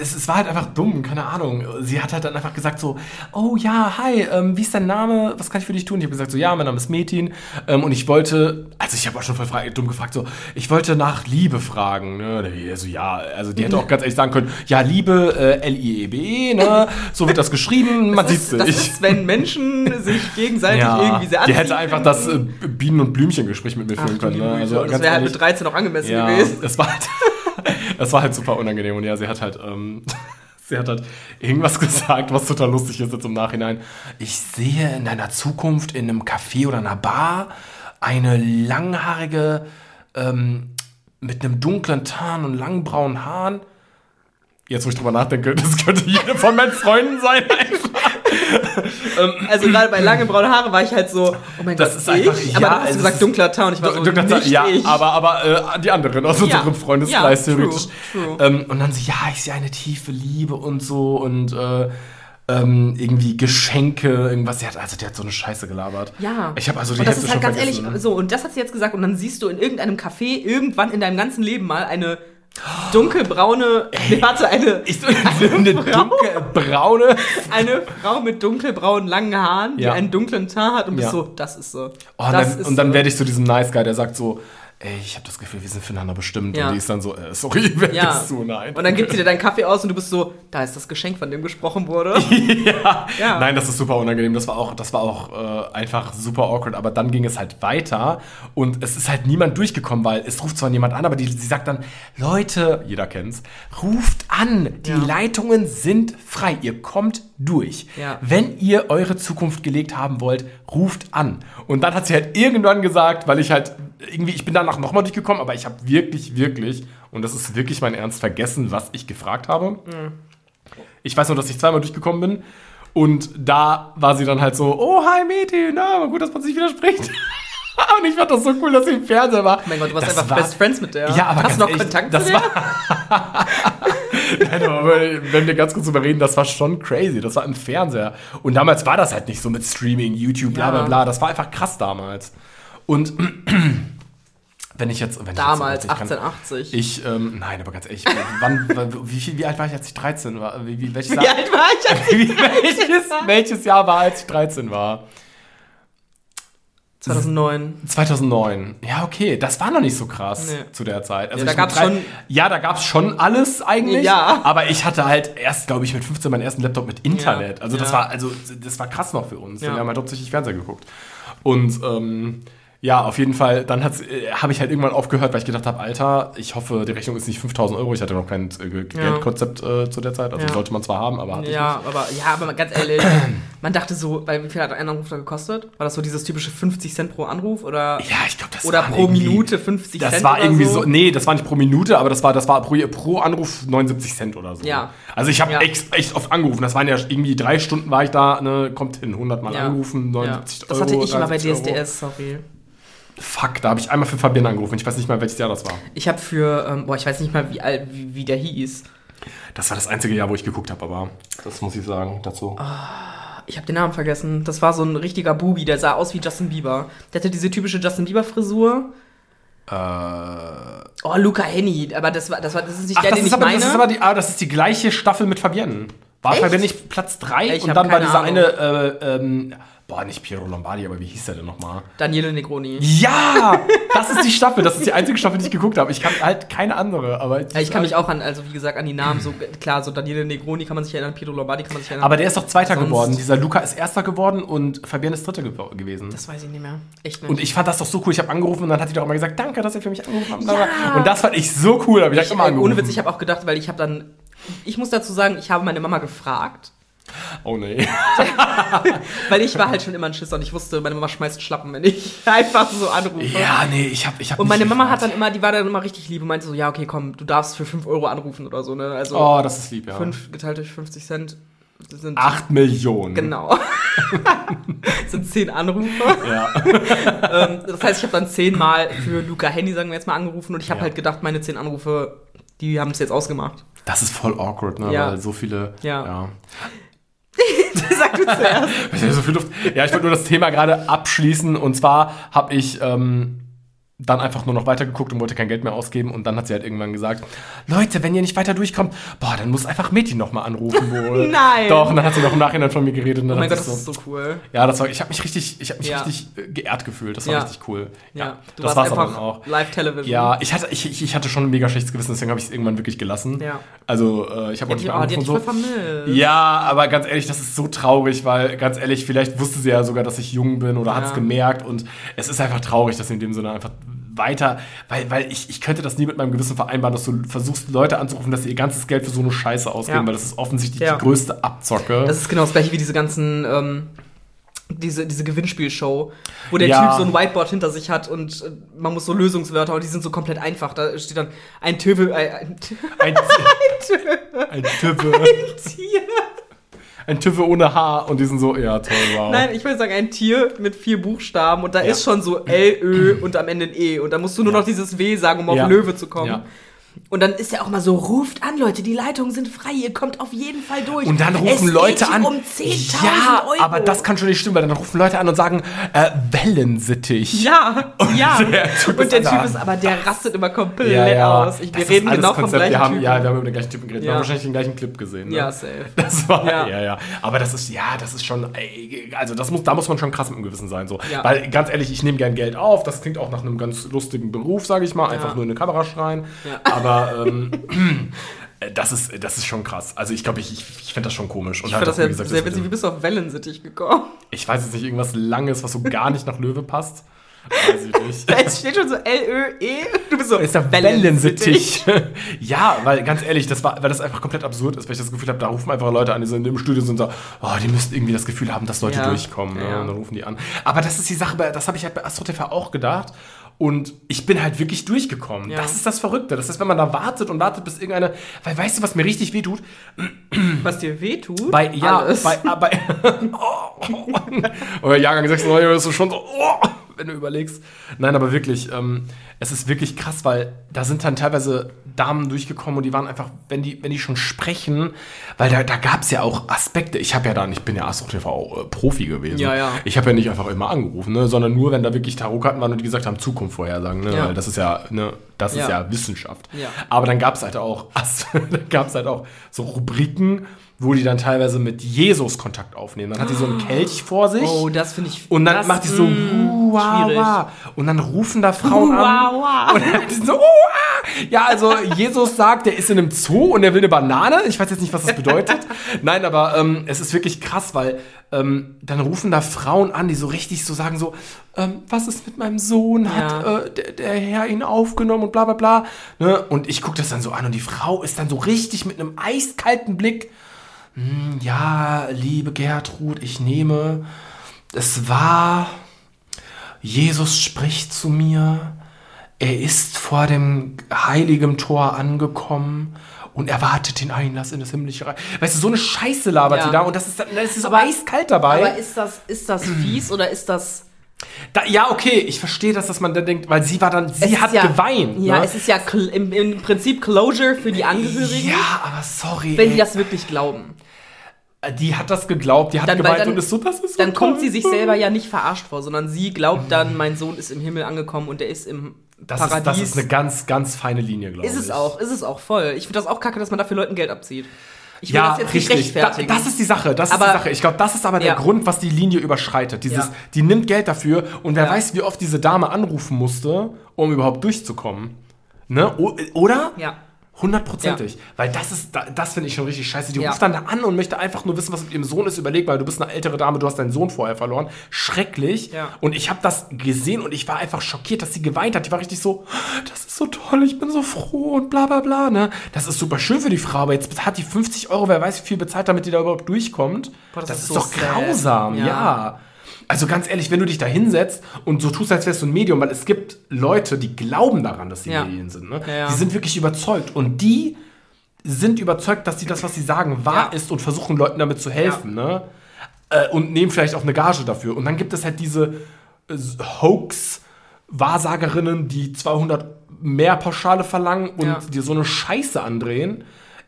es, es war halt einfach dumm, keine Ahnung. Sie hat halt dann einfach gesagt so, oh ja, hi, ähm, wie ist dein Name? Was kann ich für dich tun? Ich habe gesagt so, ja, mein Name ist Metin ähm, und ich wollte, also ich habe auch schon voll dumm gefragt so, ich wollte nach Liebe fragen. Ne? Also ja, also die hätte auch ganz ehrlich sagen können, ja, Liebe, äh, L-I-E-B-E, ne? so wird das geschrieben, man Das sieht ist, das sich. ist, wenn Menschen sich gegenseitig irgendwie sehr die anziehen hätte einfach das äh, Bienen- und Blümchen-Gespräch mit mir Ach, führen können. Ne? Also, das wäre halt mit 13 auch angemessen ja, gewesen. es war halt, es war halt super unangenehm und ja, sie hat halt, ähm, sie hat halt irgendwas gesagt, was total lustig ist jetzt im Nachhinein. Ich sehe in deiner Zukunft in einem Café oder einer Bar eine langhaarige, ähm, mit einem dunklen Tarn und langen braunen Haaren. Jetzt, wo ich drüber nachdenke, das könnte jede von meinen Freunden sein. Also gerade bei langen braunen Haare war ich halt so, oh mein Das Gott, ist einfach- ich? ja, aber du hast es gesagt dunkler Tarn, ich war so, Dunkler nicht ja, ich. aber, aber äh, die anderen aus Ja. unserem Freundeskreis Ja, true, theoretisch. true. Ähm, und dann so, ja, ich sehe eine tiefe Liebe und so und äh, ähm, irgendwie Geschenke, irgendwas. Der hat, also der hat so eine Scheiße gelabert. Ja. Ich habe also die und das ist halt ganz vergessen. ehrlich, so, und das hat sie jetzt gesagt, und dann siehst du in irgendeinem Café irgendwann in deinem ganzen Leben mal eine dunkelbraune, nee, warte, eine, Ich so eine dunkelbraune. eine Frau mit dunkelbraunen langen Haaren, die Ja. einen dunklen Teint hat und bist Ja. so, das ist so. Oh, und dann, ist und dann werde ich so diesem Nice Guy, der sagt so, ey, ich habe das Gefühl, wir sind füreinander bestimmt. Ja. Und die ist dann so, äh, sorry, wer ja. bist du? Nein. Und dann gibt sie dir deinen Kaffee aus und du bist so, da ist das Geschenk, von dem gesprochen wurde. ja. Ja. Nein, das ist super unangenehm. Das war auch, das war auch äh, einfach super awkward. Aber dann ging es halt weiter und es ist halt niemand durchgekommen, weil es ruft zwar jemand an, aber die, sie sagt dann, Leute, jeder kennt's, ruft an. Die Ja. Leitungen sind frei. Ihr kommt durch. Wenn ihr eure Zukunft gelegt haben wollt, ruft an. Und dann hat sie halt irgendwann gesagt, weil ich halt irgendwie, ich bin danach nochmal durchgekommen, aber ich habe wirklich, wirklich, und das ist wirklich mein Ernst, vergessen, was ich gefragt habe. Ich weiß nur, dass ich zweimal durchgekommen bin. Und da war sie dann halt so, oh, hi Meti, na, aber gut, dass man sich widerspricht. Und ich fand das so cool, dass sie im Fernseher war. Oh mein Gott, du warst Das einfach war- Best Friends mit der. Ja, aber Hast du noch ehrlich, Kontakt das zu der? war Nein, aber wenn wir ganz kurz drüber reden, das war schon crazy. Das war im Fernseher. Und damals war das halt nicht so mit Streaming, YouTube, bla bla bla. Das war einfach krass damals. Und wenn ich jetzt. Wenn Damals, ich jetzt, ich kann- 1880. Ich, ähm, nein, aber ganz ehrlich, wann, wie, wie alt war ich, als ich 13 war? Wie, wie, welches Wie alt war ich? als ich wie, welches, welches Jahr war, als ich 13 war? 2009. 2009. Ja, okay, das war noch nicht so krass Nee. zu der Zeit. Also Ja, da gab's drei- schon- Ja, da gab es schon alles eigentlich. Ja. Aber ich hatte halt erst, glaube ich, mit 15 meinen ersten Laptop mit Internet. Ja. Also das Ja. war, also das war krass noch für uns. Ja. Wir haben halt hauptsächlich Fernseher geguckt. Und ähm, ja, auf jeden Fall, dann äh, habe ich halt irgendwann aufgehört, weil ich gedacht habe, Alter, ich hoffe, die Rechnung ist nicht 5000 Euro. Ich hatte noch kein äh. Geldkonzept äh, zu der Zeit. Also Ja. sollte man zwar haben, aber hatte Ja, aber ja, aber mal ganz ehrlich, man dachte so, weil wie viel hat ein Anruf da gekostet? War das so dieses typische 50 Cent pro Anruf oder ich nicht. Ja, ich glaube, das oder pro Minute 50 Das Cent war oder irgendwie so? so? nee, das war nicht pro Minute, aber das war, das war pro, pro Anruf 79 Cent oder so. Ja. Also ich habe Ja. echt, echt oft angerufen. Das waren ja irgendwie drei Stunden war ich da, ne, kommt hin, 100 Mal angerufen, Ja. 79 Das Euro. hatte ich immer bei 73 Euro. DSDS, sorry. Fuck, da habe ich einmal für Fabian angerufen. Ich weiß nicht mal, welches Jahr das war. Ich habe für, ähm, boah, ich weiß nicht mal, wie alt, wie, wie der hieß. Das war das einzige Jahr, wo ich geguckt habe, aber das muss ich sagen dazu. Ich habe den Namen vergessen. Das war so ein richtiger Bubi, der sah aus wie Justin Bieber. Der hatte diese typische Justin Bieber Frisur. Äh, Oh, Luca Henny, aber das war das war das ist nicht ach, der, das den ist, ich aber, meine. das ist aber die, ah, das ist die gleiche Staffel mit Fabienne. War Echt? Nicht Platz 3 Ich und hab dann war keine dieser Ahnung. eine, äh, ähm, boah, nicht Piero Lombardi, aber wie hieß der denn nochmal? Daniele Negroni. Ja, das ist die Staffel. Das ist die einzige Staffel, die ich geguckt habe. Ich kann halt keine andere. Aber Ja, ich kann mich auch an, also wie gesagt, an die Namen so klar, so Daniele Negroni kann man sich erinnern, Pietro Lombardi kann man sich erinnern. Aber der ist doch Zweiter Sonst- geworden. Dieser Luca ist Erster geworden und Fabian ist Dritter gew gewesen. das weiß ich nicht mehr. Echt nicht. Und ich fand das doch so cool. Ich habe angerufen und dann hat die doch immer gesagt, danke, dass ihr für mich angerufen habt. Und das fand ich so cool. Aber ich, ich, hab immer äh, angerufen. ohne Witz, ich habe auch gedacht, weil ich habe dann ich muss dazu sagen, ich habe meine Mama gefragt, oh nee. weil ich war halt schon immer ein Schisser und ich wusste, meine Mama schmeißt Schlappen, wenn ich einfach so anrufe. Ja, nee, ich habe ich hab Und meine Mama gefragt. hat dann immer, die war dann immer richtig lieb und meinte so, ja, okay, komm, du darfst für 5 Euro anrufen oder so, ne? Also Oh, das ist lieb, ja. 5 geteilt durch 50 Cent das sind 8 Millionen. Genau. das sind 10 Anrufe. Ja. ähm, das heißt, ich habe dann 10 Mal für Luca Handy, sagen wir jetzt mal, angerufen und ich habe Ja. halt gedacht, meine 10 Anrufe, die haben es jetzt ausgemacht. Das ist voll awkward, ne? Ja. Weil so viele. Ja. ja. Sag du zuerst. Ich hab so viel Luft. Ja, ich wollte nur das Thema gerade abschließen. Und zwar habe ich ähm, dann einfach nur noch weitergeguckt und wollte kein Geld mehr ausgeben. Und dann hat sie halt irgendwann gesagt, Leute, wenn ihr nicht weiter durchkommt, boah, dann muss einfach Mädchen noch mal anrufen wohl. Nein. Doch, und dann hat sie noch im Nachhinein von mir geredet. Und dann Oh mein Gott, das so, ist so cool. ja, das war, ich habe mich richtig, ich habe mich Ja. richtig äh, geehrt gefühlt. Das war Ja. richtig cool. Ja, du das war's aber dann auch. Live-Television. Ja, ich hatte, ich, ich, hatte schon ein mega schlechtes Gewissen, deswegen habe ich es irgendwann wirklich gelassen. Ja. Also, äh, ich habe auch Die, nicht mehr die angerufen und so. vermisst. Ja, aber ganz ehrlich, das ist so traurig, weil ganz ehrlich, vielleicht wusste sie ja sogar, dass ich jung bin oder hat es Ja. gemerkt und es ist einfach traurig, dass sie in dem Sinne einfach weiter, weil, weil ich, ich könnte das nie mit meinem Gewissen vereinbaren, dass du versuchst, Leute anzurufen, dass sie ihr ganzes Geld für so eine Scheiße ausgeben, Ja. weil das ist offensichtlich Ja. die größte Abzocke. Das ist genau das gleiche wie diese ganzen, ähm, diese, diese Gewinnspielshow, wo der Ja. Typ so ein Whiteboard hinter sich hat und äh, man muss so Lösungswörter und die sind so komplett einfach. Da steht dann ein Töwe, äh, ein Ein, ein Tüffe. Tier. Ein Tüffe ohne Haar und die sind so, ja, toll, wow. Nein, ich würde sagen ein Tier mit vier Buchstaben und da Ja. ist schon so L, Ö und am Ende ein E. Und da musst du nur noch dieses W sagen, um auf Ja. Löwe zu kommen. Und dann ist er auch mal so, ruft an, Leute, die Leitungen sind frei, ihr kommt auf jeden Fall durch. Und dann es rufen geht Leute an. um 10.000 ja, Euro. aber das kann schon nicht stimmen, weil dann rufen Leute an und sagen, äh, Wellensittich. Ja, ja. der Typ und der Typ da. ist aber, der rastet immer komplett Ja, ja. aus. Ich, wir reden genau vom Konzept. gleichen wir haben, Typen. Ja, wir haben über den gleichen Typen geredet. Wir Ja. haben wahrscheinlich den gleichen Clip gesehen. Ne? Ja, safe. Das war, ja. Ja. ja, Aber das ist, ja, das ist schon, also das muss, da muss man schon krass mit dem Gewissen sein. So. Ja. Weil, ganz ehrlich, ich nehme gern Geld auf. Das klingt auch nach einem ganz lustigen Beruf, sage ich mal. Einfach Ja. nur in eine Kamera schreien. Ja. Aber ähm, das, ist, das ist schon krass. Also ich glaube, ich, ich, ich finde das schon komisch. Und Ich halt das ja gesagt, sehr witzig. Wie bist du auf Wellensittich gekommen? Ich weiß jetzt nicht, irgendwas Langes, was so gar nicht nach Löwe passt. Weiß ich nicht. Es steht schon so L-Ö-E. Du bist so ist der Wellensittich. ja, weil ganz ehrlich, das war, weil das einfach komplett absurd ist, weil ich das Gefühl habe, da rufen einfach Leute an, die sind im Studio sind und so, oh, die müssten irgendwie das Gefühl haben, dass Leute Ja. durchkommen. Ne? Ja. Und dann rufen die an. Aber das ist die Sache, das habe ich halt bei Astro TV auch gedacht. Und ich bin halt wirklich durchgekommen. Ja. Das ist das Verrückte. Das ist, wenn man da wartet und wartet, bis irgendeine. Weil weißt du, was mir richtig wehtut? Was dir wehtut? Bei, ja, Alles. bei, ah, bei oh, Euer Jahrgang 96 ist so schon so, oh, wenn du überlegst. Nein, aber wirklich, ähm, es ist wirklich krass, weil da sind dann teilweise Damen durchgekommen und die waren einfach, wenn die, wenn die schon sprechen, weil da, da gab es ja auch Aspekte. Ich habe ja dann, ich bin ja Astro TV auch, äh, Profi gewesen. Ja, ja. Ich habe ja nicht einfach immer angerufen, ne, sondern nur, wenn da wirklich Tarotkarten waren und die gesagt haben, Zukunft vorhersagen. Ne, Ja. Weil das ist ja, ne, das ist Ja. Wissenschaft. Ja. Aber dann gab es halt auch, da gab es halt auch so Rubriken, wo die dann teilweise mit Jesus Kontakt aufnehmen. Dann hat die so einen Kelch vor sich. Oh, das finde ich. und dann das, macht die so, mm, "Hu, wa, schwierig. wa." und dann rufen da Frauen Hu, an. Und dann die so, "Hu, ah." ja, also Jesus sagt, er ist in einem Zoo und er will eine Banane. Ich weiß jetzt nicht, was das bedeutet. Nein, aber ähm, es ist wirklich krass, weil ähm, dann rufen da Frauen an, die so richtig so sagen so, ähm, was ist mit meinem Sohn? Hat Ja. äh, der, der Herr ihn aufgenommen und bla bla bla. Ne? Und ich gucke das dann so an und die Frau ist dann so richtig mit einem eiskalten Blick. "Hm, ja, liebe Gertrud, ich nehme, es war, Jesus spricht zu mir, er ist vor dem heiligen Tor angekommen und erwartet den Einlass in das himmlische Reich. Weißt du, so eine Scheiße labert Ja. die da und das ist, das ist Aber- eiskalt dabei. Aber ist das, ist das fies oder ist das. Da, ja, okay, ich verstehe das, dass man dann denkt, weil sie war dann, sie es hat ist ja, geweint. Ja, ne? es ist ja im, im Prinzip Closure für die Angehörigen, Ja, aber sorry. wenn ey. die das wirklich glauben. die hat das geglaubt, die hat Dann- geweint dann- und ist so, das ist Dann kommt sie sich selber ja nicht verarscht vor, sondern sie glaubt dann, mein Sohn ist im Himmel angekommen und er ist im Das ist, Paradies. das ist eine ganz, ganz feine Linie, glaube ich. Ist es auch, ist es auch voll. Ich finde das auch kacke, dass man dafür Leuten Geld abzieht. Ich will Ja, das jetzt richtig. nicht Da, rechtfertigen. das ist die Sache. Das Aber- ist die Sache. Ich glaube, das ist aber der Ja. Grund, was die Linie überschreitet. Dieses, Ja. die nimmt Geld dafür und wer weiß, wie oft diese Dame anrufen musste, um überhaupt durchzukommen. Ne? O oder? ja. Hundertprozentig. Weil das ist, da- das finde ich schon richtig scheiße. Die Ja. ruft dann da an und möchte einfach nur wissen, was mit ihrem Sohn ist. Überleg mal, du bist eine ältere Dame, du hast deinen Sohn vorher verloren. Schrecklich. Ja. Und ich habe das gesehen und ich war einfach schockiert, dass sie geweint hat. Die war richtig so, das ist so toll, ich bin so froh und bla bla bla. Ne? Das ist super schön für die Frau, aber jetzt hat die 50 Euro, wer weiß, wie viel bezahlt, damit die da überhaupt durchkommt. Boah, das das, ist ist, so doch sad. grausam, Ja. Also ganz ehrlich, wenn du dich da hinsetzt und so tust, als wärst du ein Medium, weil es gibt Leute, die glauben daran, dass sie Ja. Medien sind. Ne? Ja, ja. Die sind wirklich überzeugt und die sind überzeugt, dass sie das, was sie sagen, wahr ist und versuchen Leuten damit zu helfen. Ne? Äh, und nehmen vielleicht auch eine Gage dafür. Und dann gibt es halt diese äh, Hoax-Wahrsagerinnen, die 200 mehr Pauschale verlangen und dir so eine Scheiße andrehen.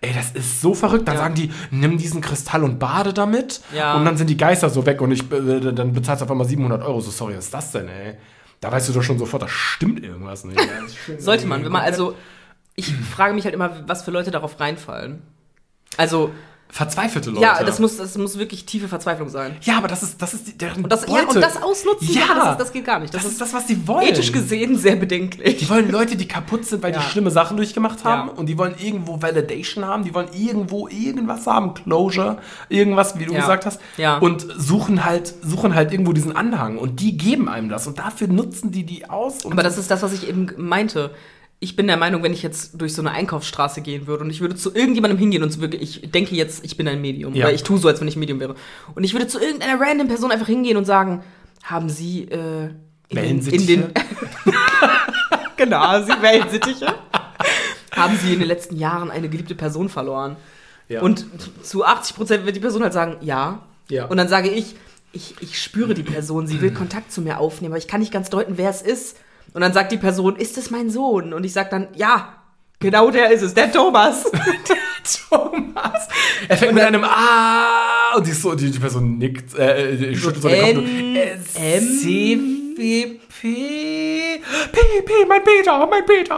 Ey, das ist so verrückt. Dann Ja. sagen die, nimm diesen Kristall und bade damit. Ja. Und dann sind die Geister so weg und ich, äh, dann bezahlst du auf einmal 700 Euro. So, sorry, was ist das denn, ey? Da weißt du doch schon sofort, da stimmt irgendwas nicht. Sollte man, wenn man, also, ich frage mich halt immer, was für Leute darauf reinfallen. Also, Verzweifelte Leute. ja, das muss, das muss wirklich tiefe Verzweiflung sein. Ja, aber das ist, das ist die, deren Und das, ja, Beute. und das ausnutzen, Ja. das, ist, das geht gar nicht. Das Das, ist das, was die wollen. ethisch gesehen sehr bedenklich. Die wollen Leute, die kaputt sind, weil Ja. die schlimme Sachen durchgemacht haben. Ja. Und die wollen irgendwo Validation haben. Die wollen irgendwo irgendwas haben. Closure. Irgendwas, wie du Ja. gesagt hast. Ja. Und suchen halt, suchen halt irgendwo diesen Anhang. Und die geben einem das. Und dafür nutzen die die aus. Aber das ist das, was ich eben meinte. Ich bin der Meinung, wenn ich jetzt durch so eine Einkaufsstraße gehen würde und ich würde zu irgendjemandem hingehen und wirklich, ich denke jetzt, ich bin ein Medium. Ja. Oder ich tue so, als wenn ich Medium wäre. Und ich würde zu irgendeiner random Person einfach hingehen und sagen, haben Sie äh, in, den, in Wellensittiche? den Genau, Sie Wellensittiche. haben Sie in den letzten Jahren eine geliebte Person verloren? Ja. Und zu 80 Prozent wird die Person halt sagen, ja. Ja. Und dann sage ich, ich, ich spüre die Person, sie will Kontakt zu mir aufnehmen, aber ich kann nicht ganz deuten, wer es ist. Und dann sagt die Person, ist es mein Sohn? Und ich sage dann, ja, genau der ist es, der Thomas. Thomas. Er fängt mit einem A und die, so, die, die Person nickt, äh, die schüttelt so den Kopf. Äh, M. C, P. P, P, mein Peter, mein Peter.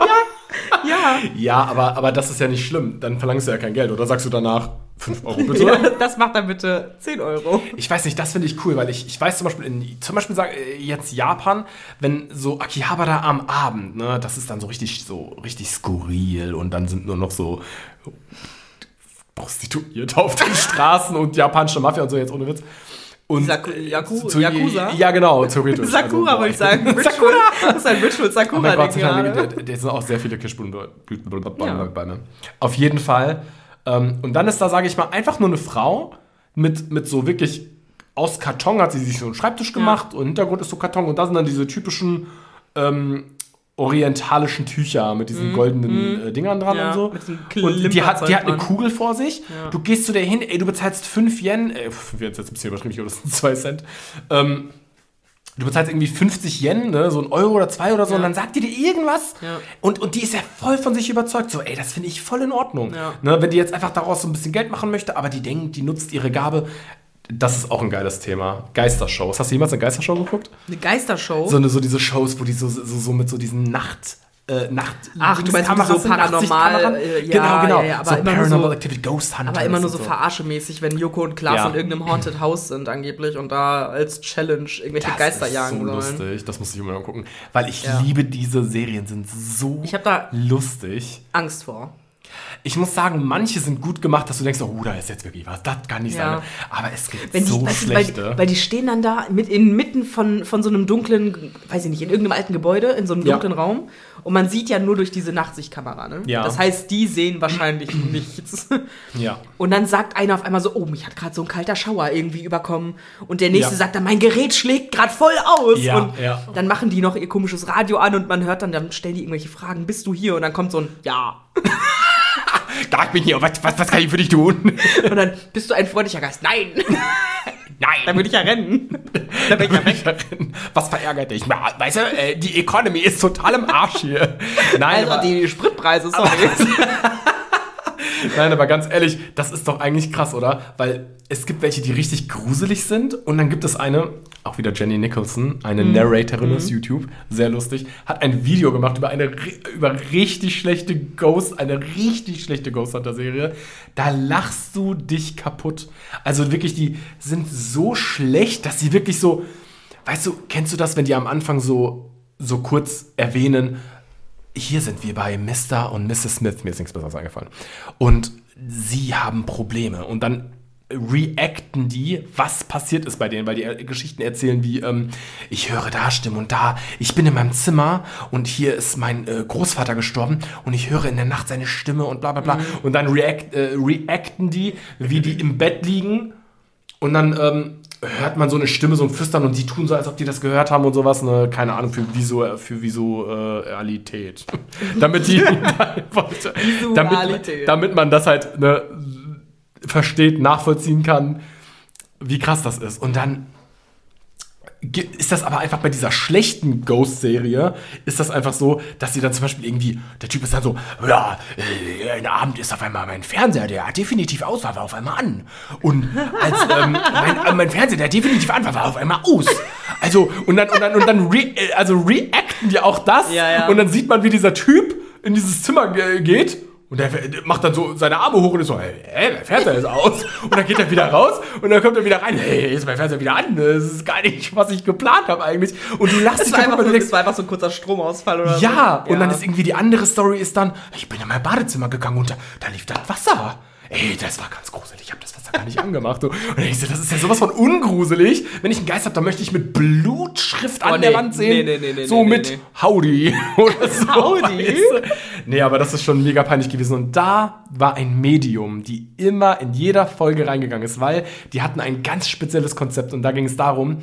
Ja, ja. ja aber, aber das ist ja nicht schlimm. Dann verlangst du ja kein Geld. Oder sagst du danach 5 Euro bitte? ja. Das macht dann bitte 10 Euro. Ich weiß nicht, das finde ich cool, weil ich, ich weiß zum Beispiel, in, zum Beispiel sag, äh, jetzt Japan, wenn so Akihabara am Abend, ne, das ist dann so richtig, so richtig skurril und dann sind nur noch so Prostituierte auf den Straßen und japanische Mafia und so, jetzt ohne Witz. Und Saku- Yaku- zu- Yakuza? Ja, genau, theoretisch. Sakura Also, wollte ich sagen. Sakura! Das ist ein Ritual Oh mein Sakura Gott, gerade. negativ. Da sind auch sehr viele Kirschblüten Ja. Auf jeden Fall. Ähm, und dann ist da, sage ich mal, einfach nur eine Frau mit, mit so wirklich aus Karton hat sie sich so einen Schreibtisch gemacht und im Hintergrund ist so Karton und da sind dann diese typischen ähm, orientalischen Tücher mit diesen goldenen äh, Dingern dran. Ja, und so. Und die hat, die hat eine. Kugel vor sich. Du gehst zu der hin, ey, du bezahlst 5 Yen, äh, 5 Yen ist jetzt ein bisschen übertrieben, ich glaube, das sind 2 Cent. Ähm, du bezahlst irgendwie 50 Yen, ne, so ein Euro oder zwei oder so, und dann sagt die dir irgendwas. Ja. Und, und die ist ja voll von sich überzeugt. So, ey, das finde ich voll in Ordnung. Ja. Ne, wenn die jetzt einfach daraus so ein bisschen Geld machen möchte, aber die denkt, die nutzt ihre Gabe. Das ist auch ein geiles Thema. Geistershows. Hast du jemals eine Geistershow geguckt? Eine Geistershow. So, eine, so diese Shows, wo die so, so, so mit so diesen Nacht. Äh, Nacht Ach, du meinst Kameras so paranormal, äh, ja, genau, genau. ja, ja, aber so immer nur Paranormal so- Activity, Ghost Hunter. aber immer nur so veraschemäßig, wenn Joko und Klaas Ja. in irgendeinem Haunted House sind angeblich und da als Challenge irgendwelche das Geister ist jagen so sollen. lustig. Das muss ich immer gucken. Weil ich Ja. liebe diese Serien, sind so Ich hab da- lustig. Angst vor. Ich muss sagen, manche sind gut gemacht, dass du denkst, oh, da ist jetzt wirklich was. Das kann nicht Ja. sein. Aber es gibt Wenn die, so weißt du, weil, schlechte. weil die stehen dann da mit inmitten von, von so einem dunklen, weiß ich nicht, in irgendeinem alten Gebäude, in so einem Ja. dunklen Raum. Und man sieht ja nur durch diese Nachtsichtkamera, ne? Ja. Das heißt, die sehen wahrscheinlich nichts. ja. Und dann sagt einer auf einmal so, oh, mich hat gerade so ein kalter Schauer irgendwie überkommen. Und der nächste Ja. sagt dann, mein Gerät schlägt gerade voll aus. Ja, und ja. dann machen die noch ihr komisches Radio an und man hört dann, dann stellen die irgendwelche Fragen, bist du hier? Und dann kommt so ein Ja. Da, ich bin hier. Was, was, was kann ich für dich tun? Und dann bist du ein freundlicher Geist. Nein! Nein. dann würde ich ja rennen. dann bin ich ja weg. Was verärgert dich? Weißt du, äh, die Economy ist total im Arsch hier. Nein, Also aber, die Spritpreise, sorry. nein, aber ganz ehrlich, das ist doch eigentlich krass, oder? Weil es gibt welche, die richtig gruselig sind und dann gibt es eine, auch wieder Jenny Nicholson, eine Mhm. Narratorin aus YouTube, sehr lustig, hat ein Video gemacht über eine über richtig schlechte Ghost, eine richtig schlechte Ghost Hunter Serie. Da lachst du dich kaputt. Also wirklich, die sind so schlecht, dass sie wirklich so, weißt du, kennst du das, wenn die am Anfang so so kurz erwähnen, hier sind wir bei Mr. und Mrs. Smith, mir ist nichts Besseres eingefallen. Und sie haben Probleme. Und dann reacten die, was passiert ist bei denen, weil die Geschichten erzählen wie, ähm, ich höre da Stimmen und da, ich bin in meinem Zimmer und hier ist mein äh, Großvater gestorben und ich höre in der Nacht seine Stimme und bla bla bla. Und dann react, äh, reacten die, wie die im Bett liegen und dann ähm, hört man so eine Stimme, so ein Flüstern und die tun so, als ob die das gehört haben und sowas. Ne, keine Ahnung, für, Visu für Visualität. damit die. damit, damit man das halt ne, versteht, nachvollziehen kann, wie krass das ist. Und dann ist das aber einfach bei dieser schlechten Ghost-Serie, ist das einfach so, dass sie dann zum Beispiel irgendwie, der Typ ist dann so, ja, äh, ein Abend ist auf einmal mein Fernseher, der hat definitiv aus, war auf einmal an. Und als ähm, mein, äh, mein Fernseher, der definitiv an war, war auf einmal aus. Also, und dann, und dann, und dann re, äh, also reacten die auch das. Ja, ja. Und dann sieht man, wie dieser Typ in dieses Zimmer ge- geht. Und der macht dann so seine Arme hoch und ist so, hey, mein Fernseher ist aus. Und dann geht er wieder raus und dann kommt er wieder rein. Hey, jetzt ist mein Fernseher wieder an. Das ist gar nicht, was ich geplant habe eigentlich. Und du lachst dich einfach du denkst, das war einfach so ein kurzer Stromausfall oder ja. so. Und dann ist irgendwie die andere Story ist dann, ich bin in mein Badezimmer gegangen und da, da lief das Wasser. Ey, das war ganz gruselig. Ich habe das Wasser gar nicht angemacht. So. Und ich so, das ist ja sowas von ungruselig. Wenn ich einen Geist habe, dann möchte ich mit Blutschrift an Oh, der nee. Wand sehen. Nee, nee, nee, nee, so nee, mit nee. Howdy oder so. Howdy? weißt du? Nee, aber das ist schon mega peinlich gewesen. Und da war ein Medium, die immer in jeder Folge reingegangen ist, weil die hatten ein ganz spezielles Konzept. Und da ging es darum,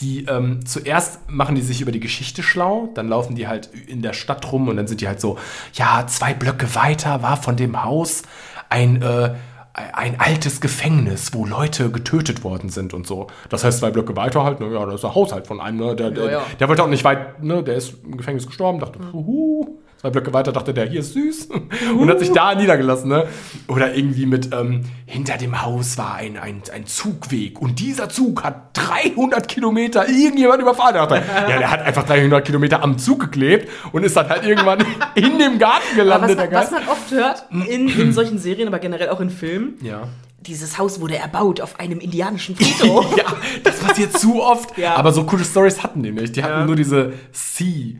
die ähm, zuerst machen die sich über die Geschichte schlau, dann laufen die halt in der Stadt rum und dann sind die halt so, ja, zwei Blöcke weiter war von dem Haus ein, äh, ein altes Gefängnis, wo Leute getötet worden sind und so. Das heißt, zwei Blöcke weiter halt, ne, ja, das ist ein Haushalt von einem, ne, der, der, Ja, ja. der wollte auch nicht weit, ne, der ist im Gefängnis gestorben, dachte, huhu. Zwei Blöcke weiter dachte der, hier ist süß. Und hat sich da niedergelassen, ne? Oder irgendwie mit, ähm, hinter dem Haus war ein, ein, ein Zugweg. Und dieser Zug hat 300 Kilometer irgendjemand überfahren. Der dachte, ja, der hat einfach 300 Kilometer am Zug geklebt und ist dann halt irgendwann in dem Garten Aber gelandet, was, der man, was man oft hört in, in solchen Serien, aber generell auch in Filmen, Ja. dieses Haus wurde erbaut auf einem indianischen Friedhof. ja, das passiert zu oft. Ja. Aber so coole Stories hatten die nicht. Die hatten Ja. nur diese Sea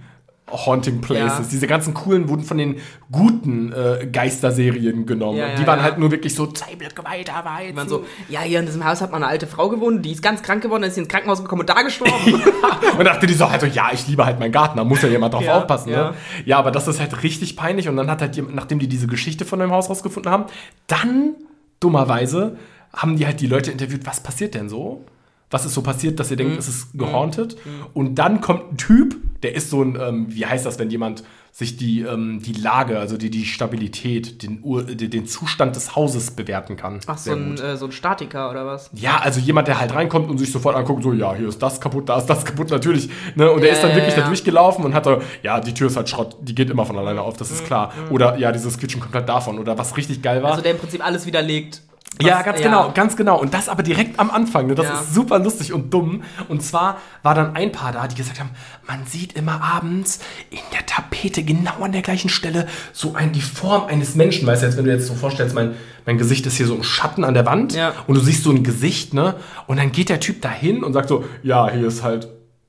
Haunting Places. Ja. Diese ganzen coolen wurden von den guten äh, Geisterserien genommen. Ja, ja, die waren halt nur wirklich so zwei Blöcke weiter, weiter. Man so, ja, hier in diesem Haus hat man eine alte Frau gewohnt, die ist ganz krank geworden, dann ist sie ins Krankenhaus gekommen und da gestorben. und dachte die so, also ja, ich liebe halt meinen Garten, da muss ja jemand drauf Ja, aufpassen. ja. Ne? Ja, aber das ist halt richtig peinlich. Und dann hat halt, jemand- nachdem die diese Geschichte von dem Haus rausgefunden haben, dann, dummerweise, haben die halt die Leute interviewt, was passiert denn so? Was ist so passiert, dass ihr Mhm. denkt, es ist gehauntet? Und dann kommt ein Typ, der ist so ein, ähm, wie heißt das, wenn jemand sich die, ähm, die Lage, also die, die Stabilität, den, Ur, den Zustand des Hauses bewerten kann. Ach, so ein, äh, so ein Statiker oder was? Ja, also jemand, der halt reinkommt und sich sofort anguckt, so, ja, hier ist das kaputt, da ist das kaputt, natürlich. Ne? Und der Ja, ist dann wirklich ja. da durchgelaufen und hat da, ja, die Tür ist halt Schrott, die geht immer von alleine auf, das ist klar. Oder ja, dieses Quietschen kommt halt davon. Oder was richtig geil war. Also der im Prinzip alles widerlegt. Ja, was- ganz genau, ganz genau. Und das aber direkt am Anfang. Ne? Das Ja. ist super lustig und dumm. Und zwar war dann ein Paar da, die gesagt haben, man sieht immer abends in der Tapete genau an der gleichen Stelle so ein, die Form eines Menschen. Weißt du, jetzt, wenn du jetzt so vorstellst, mein, mein Gesicht ist hier so im Schatten an der Wand Ja. und du siehst so ein Gesicht, ne? Und dann geht der Typ dahin und sagt so, ja, hier ist halt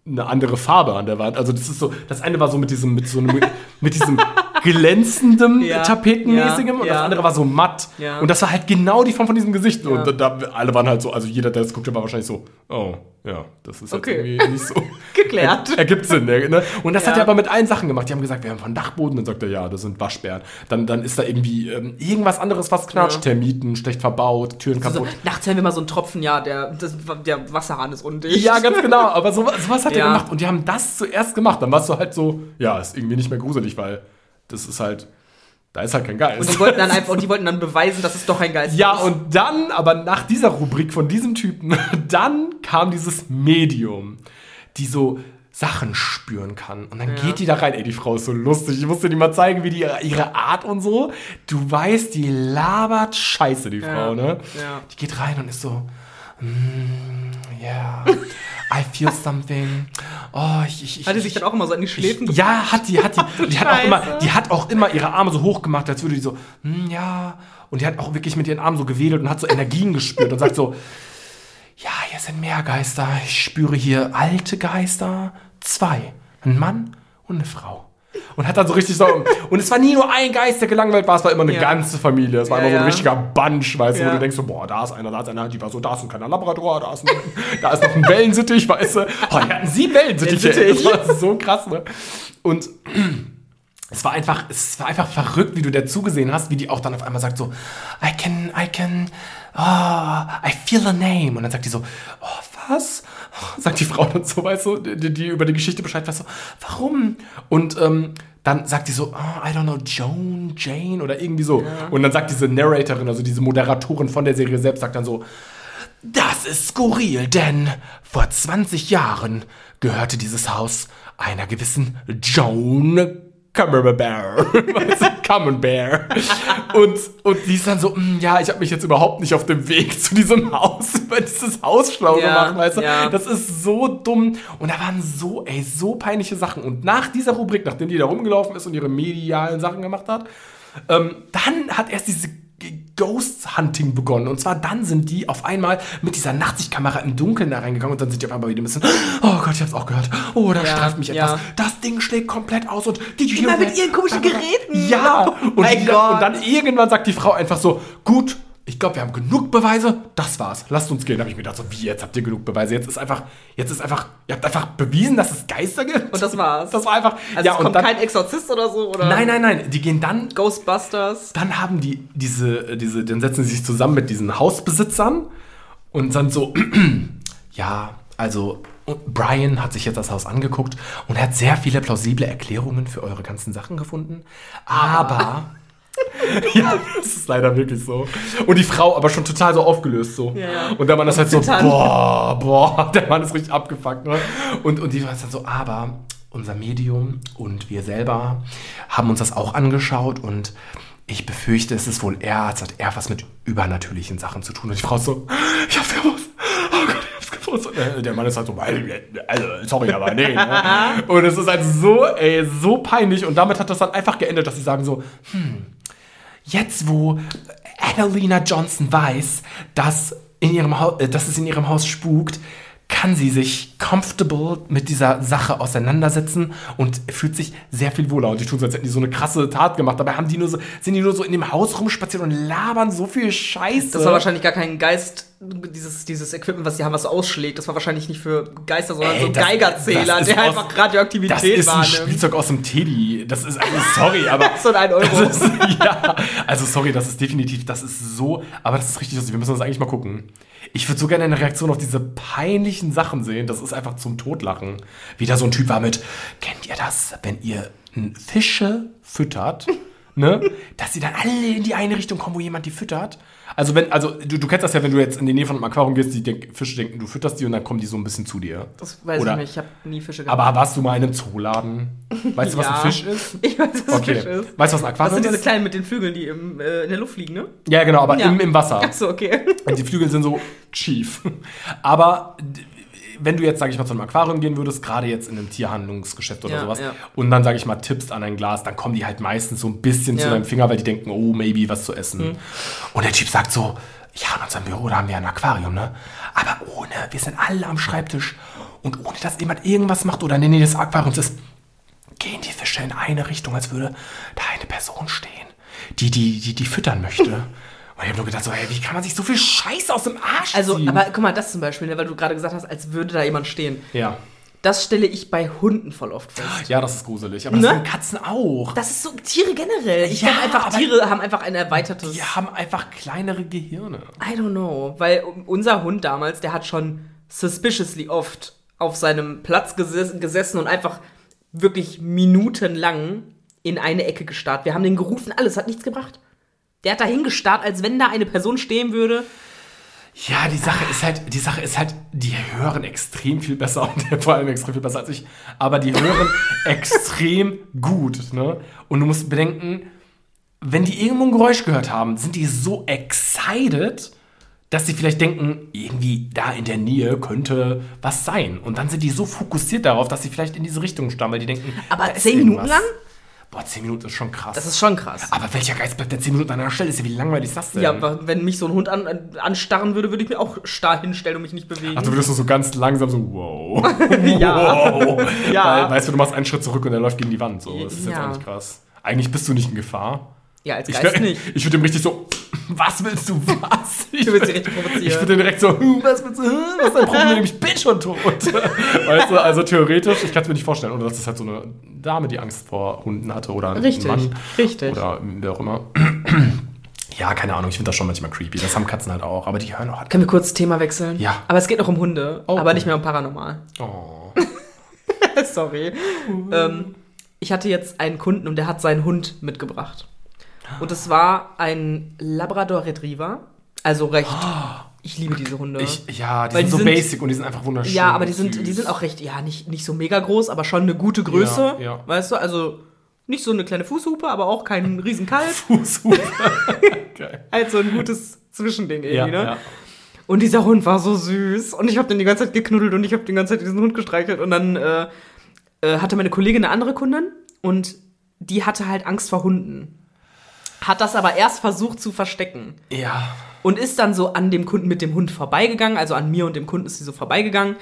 eine andere Farbe an der Wand. Also das ist so, das eine war so mit diesem, mit so einem, mit diesem glänzendem, Ja, tapetenmäßigem ja, und das ja. andere war so matt. Und das war halt genau die Form von diesem Gesicht. Und da, alle waren halt so, also jeder, der das guckte, war wahrscheinlich so, oh, ja, das ist Okay. halt irgendwie nicht so. Geklärt. Er, ergibt Sinn, ne? Und das hat er aber mit allen Sachen gemacht. Die haben gesagt, wir haben von Dachboden. Dann sagt er, ja, das sind Waschbären. Dann, dann ist da irgendwie ähm, irgendwas anderes, was knatscht. Termiten, schlecht verbaut, Türen kaputt. nachts hören wir mal so einen Tropfen, ja, der, das, der Wasserhahn ist undicht. Ja, ganz genau. Aber sowas, sowas hat Ja. gemacht. Und die haben das zuerst gemacht. Dann warst du halt so, ja, ist irgendwie nicht mehr gruselig, weil das ist halt, da ist halt kein Geist. Und die wollten dann einfach, und die wollten dann beweisen, dass es doch ein Geist Ja, ist. und dann, aber nach dieser Rubrik von diesem Typen, dann kam dieses Medium, die so Sachen spüren kann. Und dann geht die da rein. Ey, die Frau ist so lustig. Ich musste dir mal zeigen, wie die ihre Art und so. Du weißt, die labert scheiße, die Frau, ne? ja. Die geht rein und ist so, mm, yeah, I feel something. Oh, ich, ich, ich, Hat die sich dann auch immer so an die Schläfen ich, ja, hat die, hat die. Die hat, auch immer, die hat auch immer ihre Arme so hoch gemacht, als würde die so, hm, ja. Und die hat auch wirklich mit ihren Armen so gewedelt und hat so Energien gespürt und sagt so, ja, hier sind mehr Geister. Ich spüre hier alte Geister. Zwei. Ein Mann und eine Frau. Und hat dann so richtig so. Und es war nie nur ein Geist, der gelangweilt war, es war immer eine Ja. ganze Familie. Es war Ja, immer so ein richtiger Bunch, weißt du, wo du denkst so, boah, da ist einer, da ist einer, die war so, da ist ein kleiner Labrador, da ist, ein, da ist noch ein Wellensittich, weißt du. Oh, die hatten sieben Wellensittiche. Das war so krass, ne? Und es war einfach, es war einfach verrückt, wie du der zugesehen hast, wie die auch dann auf einmal sagt so, I can, I can, oh, I feel a name. Und dann sagt die so, oh, was? Sagt die Frau dann so, weißt du, die, die über die Geschichte Bescheid weiß so, warum? Und ähm, dann sagt die so, oh, I don't know, Joan, Jane oder irgendwie so. Und dann sagt diese Narratorin, also diese Moderatorin von der Serie selbst, sagt dann so, das ist skurril, denn vor 20 Jahren gehörte dieses Haus einer gewissen Joan Camembert. Camembert. Und, und die ist dann so, "Mm, ja, ich habe mich jetzt überhaupt nicht auf dem Weg zu diesem Haus über dieses Haus schlau Ja, gemacht, weißt du? ja. Das ist so dumm. Und da waren so, ey, so peinliche Sachen. Und nach dieser Rubrik, nachdem die da rumgelaufen ist und ihre medialen Sachen gemacht hat, ähm, dann hat erst diese Ghost Hunting begonnen. Und zwar dann sind die auf einmal mit dieser Nachtsichtkamera im Dunkeln da reingegangen und dann sind die auf einmal wieder ein bisschen, oh Gott, ich hab's auch gehört. Oh, da Ja, streift mich ja. etwas. Das Ding schlägt komplett aus und die Immer mit ihren komischen Geräten. Ja, Oh und, die, Gott. und dann irgendwann sagt die Frau einfach so, gut, ich glaube, wir haben genug Beweise, das war's, lasst uns gehen. Da habe ich mir gedacht, so, wie, jetzt habt ihr genug Beweise, jetzt ist einfach, jetzt ist einfach, ihr habt einfach bewiesen, dass es Geister gibt. Und das war's. Das war einfach, Also ja, es und kommt dann, kein Exorzist oder so? Oder nein, nein, nein, die gehen dann Ghostbusters? dann haben die diese, diese, dann setzen sie sich zusammen mit diesen Hausbesitzern und dann so, ja, also Brian hat sich jetzt das Haus angeguckt und hat sehr viele plausible Erklärungen für eure ganzen Sachen gefunden. Aber. ja, das ist leider wirklich so. Und die Frau aber schon total so aufgelöst so. Ja, ja. Und der Mann ist halt so, boah, boah, der Mann ist richtig abgefuckt. Ne? Und, und die war dann so, aber unser Medium und wir selber haben uns das auch angeschaut und ich befürchte, es ist wohl eher, es hat eher was mit übernatürlichen Sachen zu tun. Und die Frau ist so, ich hab's gewusst. Oh Gott, ich hab's gewusst. Und äh, der Mann ist halt so, also, sorry, aber nee. Ne? Und es ist halt so, ey, so peinlich. Und damit hat das dann einfach geendet, dass sie sagen so, hm, jetzt wo Adelina Johnson weiß, dass, in ihrem äh, dass es in ihrem Haus spukt, kann sie sich comfortable mit dieser Sache auseinandersetzen und fühlt sich sehr viel wohler. Und die tun so, als hätten die so eine krasse Tat gemacht. Dabei haben die nur so, sind die nur so in dem Haus rumspaziert und labern so viel Scheiße. Das war wahrscheinlich gar kein Geist, dieses, dieses Equipment, was sie haben, was ausschlägt. Das war wahrscheinlich nicht für Geister, sondern Ey, so ein das- Geigerzähler, das der aus- einfach Radioaktivität Das ist ein wahrnimmt. Spielzeug aus dem Teddy. Das ist, also, sorry, aber. So ein 1 Euro. Ist, ja, also sorry, das ist definitiv, das ist so, aber das ist richtig lustig. Wir müssen das eigentlich mal gucken. Ich würde so gerne eine Reaktion auf diese peinlichen Sachen sehen. Das ist einfach zum Totlachen. Wie da so ein Typ war mit, kennt ihr das, wenn ihr Fische füttert, ne, dass sie dann alle in die eine Richtung kommen, wo jemand die füttert? Also wenn, also du, du kennst das ja, wenn du jetzt in die Nähe von einem Aquarium gehst, die denk, Fische denken, du fütterst die und dann kommen die so ein bisschen zu dir. Das weiß Oder- ich nicht, ich habe nie Fische gehabt. Aber warst du mal in einem Zooladen? Weißt du, was Ja. ein Fisch ist? ich weiß, was Okay. Fisch ist. Weißt du, was ein Das Aquarium sind diese ist? kleinen mit den Flügeln, die im, äh, in der Luft fliegen, ne? Ja, genau, aber Ja. im, im Wasser. Ach so, okay. Und die Flügel sind so schief. Aber wenn du jetzt, sage ich mal, zu einem Aquarium gehen würdest, gerade jetzt in einem Tierhandlungsgeschäft oder Ja, sowas, ja. und dann, sage ich mal, tippst an ein Glas, dann kommen die halt meistens so ein bisschen zu Ja. deinem Finger, weil die denken, oh, maybe was zu essen. Mhm. Und der Typ sagt so, ja, in unserem Büro, da haben wir ein Aquarium, ne? Aber ohne, wir sind alle am Schreibtisch. Und ohne, dass jemand irgendwas macht oder in der Nähe des Aquariums ist, gehen die Fische in eine Richtung, als würde da eine Person stehen, die die, die, die füttern möchte. Und ich habe nur gedacht, so, hey, wie kann man sich so viel Scheiß aus dem Arsch Also, ziehen? aber guck mal, das zum Beispiel, ne, weil du gerade gesagt hast, als würde da jemand stehen. ja. Das stelle ich bei Hunden voll oft fest. ja, das ist gruselig. Aber Ne? das sind Katzen auch. Das ist so Tiere generell. Ich Ja, glaube einfach, Tiere haben einfach ein erweitertes. Die haben einfach kleinere Gehirne. I don't know. Weil unser Hund damals, der hat schon suspiciously oft auf seinem Platz geses gesessen und einfach wirklich minutenlang in eine Ecke gestarrt. Wir haben den gerufen, alles hat nichts gebracht. Der hat da hingestarrt, als wenn da eine Person stehen würde. Ja, die Sache ist halt, die Sache ist halt, die hören extrem viel besser und vor allem extrem viel besser als ich. Aber die hören extrem gut, ne? Und du musst bedenken, wenn die irgendwo ein Geräusch gehört haben, sind die so excited, dass sie vielleicht denken, irgendwie da in der Nähe könnte was sein. Und dann sind die so fokussiert darauf, dass sie vielleicht in diese Richtung stammen, weil die denken, Aber zehn Minuten lang? Boah, zehn Minuten ist schon krass. Das ist schon krass. aber welcher Geist bleibt der zehn Minuten an einer Stelle? Ist ja, wie langweilig ist das denn? Ja, aber wenn mich so ein Hund an, an, anstarren würde, würde ich mir auch starr hinstellen und mich nicht bewegen. Ach, du würdest so ganz langsam so, wow. Ja. wow. Ja. Weil, weißt du, du machst einen Schritt zurück und er läuft gegen die Wand. So. Das ist jetzt Ja. auch nicht krass. Eigentlich bist du nicht in Gefahr. Ja, als Ich, Geist wär- nicht. ich würde ihm richtig so, was willst du, was? Ich Du willst sie richtig provozieren. Ich würde direkt so, hm, was willst du, hm, was ist dein Problem? Ich bin schon tot. weißt du, also theoretisch, ich kann es mir nicht vorstellen. Oder das ist halt so eine Dame, die Angst vor Hunden hatte oder ein Richtig, Mann. richtig. Oder wer auch immer. Ja, keine Ahnung, ich finde das schon manchmal creepy. Das haben Katzen halt auch, aber die hören auch halt. Können wir kurz Thema wechseln? Ja. Aber es geht noch um Hunde, Oh. aber nicht mehr um Paranormal. Oh. Sorry. ähm, ich hatte jetzt einen Kunden und der hat seinen Hund mitgebracht. Und es war ein Labrador Retriever. Also recht. Ich liebe diese Hunde. Ich, ja, die Weil sind die so sind- basic und die sind einfach wunderschön. ja, aber die sind, süß. die sind auch recht, ja, nicht, nicht so mega groß, aber schon eine gute Größe. Ja, ja. Weißt du, also nicht so eine kleine Fußhupe, aber auch kein Riesenkalb. Super. Geil. halt so ein gutes Zwischending Ja, irgendwie, ne? ja. Und dieser Hund war so süß. Und ich habe den die ganze Zeit geknuddelt und ich habe die ganze Zeit diesen Hund gestreichelt. Und dann äh, äh, hatte meine Kollegin eine andere Kundin und die hatte halt Angst vor Hunden. Hat das aber erst versucht zu verstecken. Ja. Und ist dann so an dem Kunden mit dem Hund vorbeigegangen. Also an mir und dem Kunden ist sie so vorbeigegangen.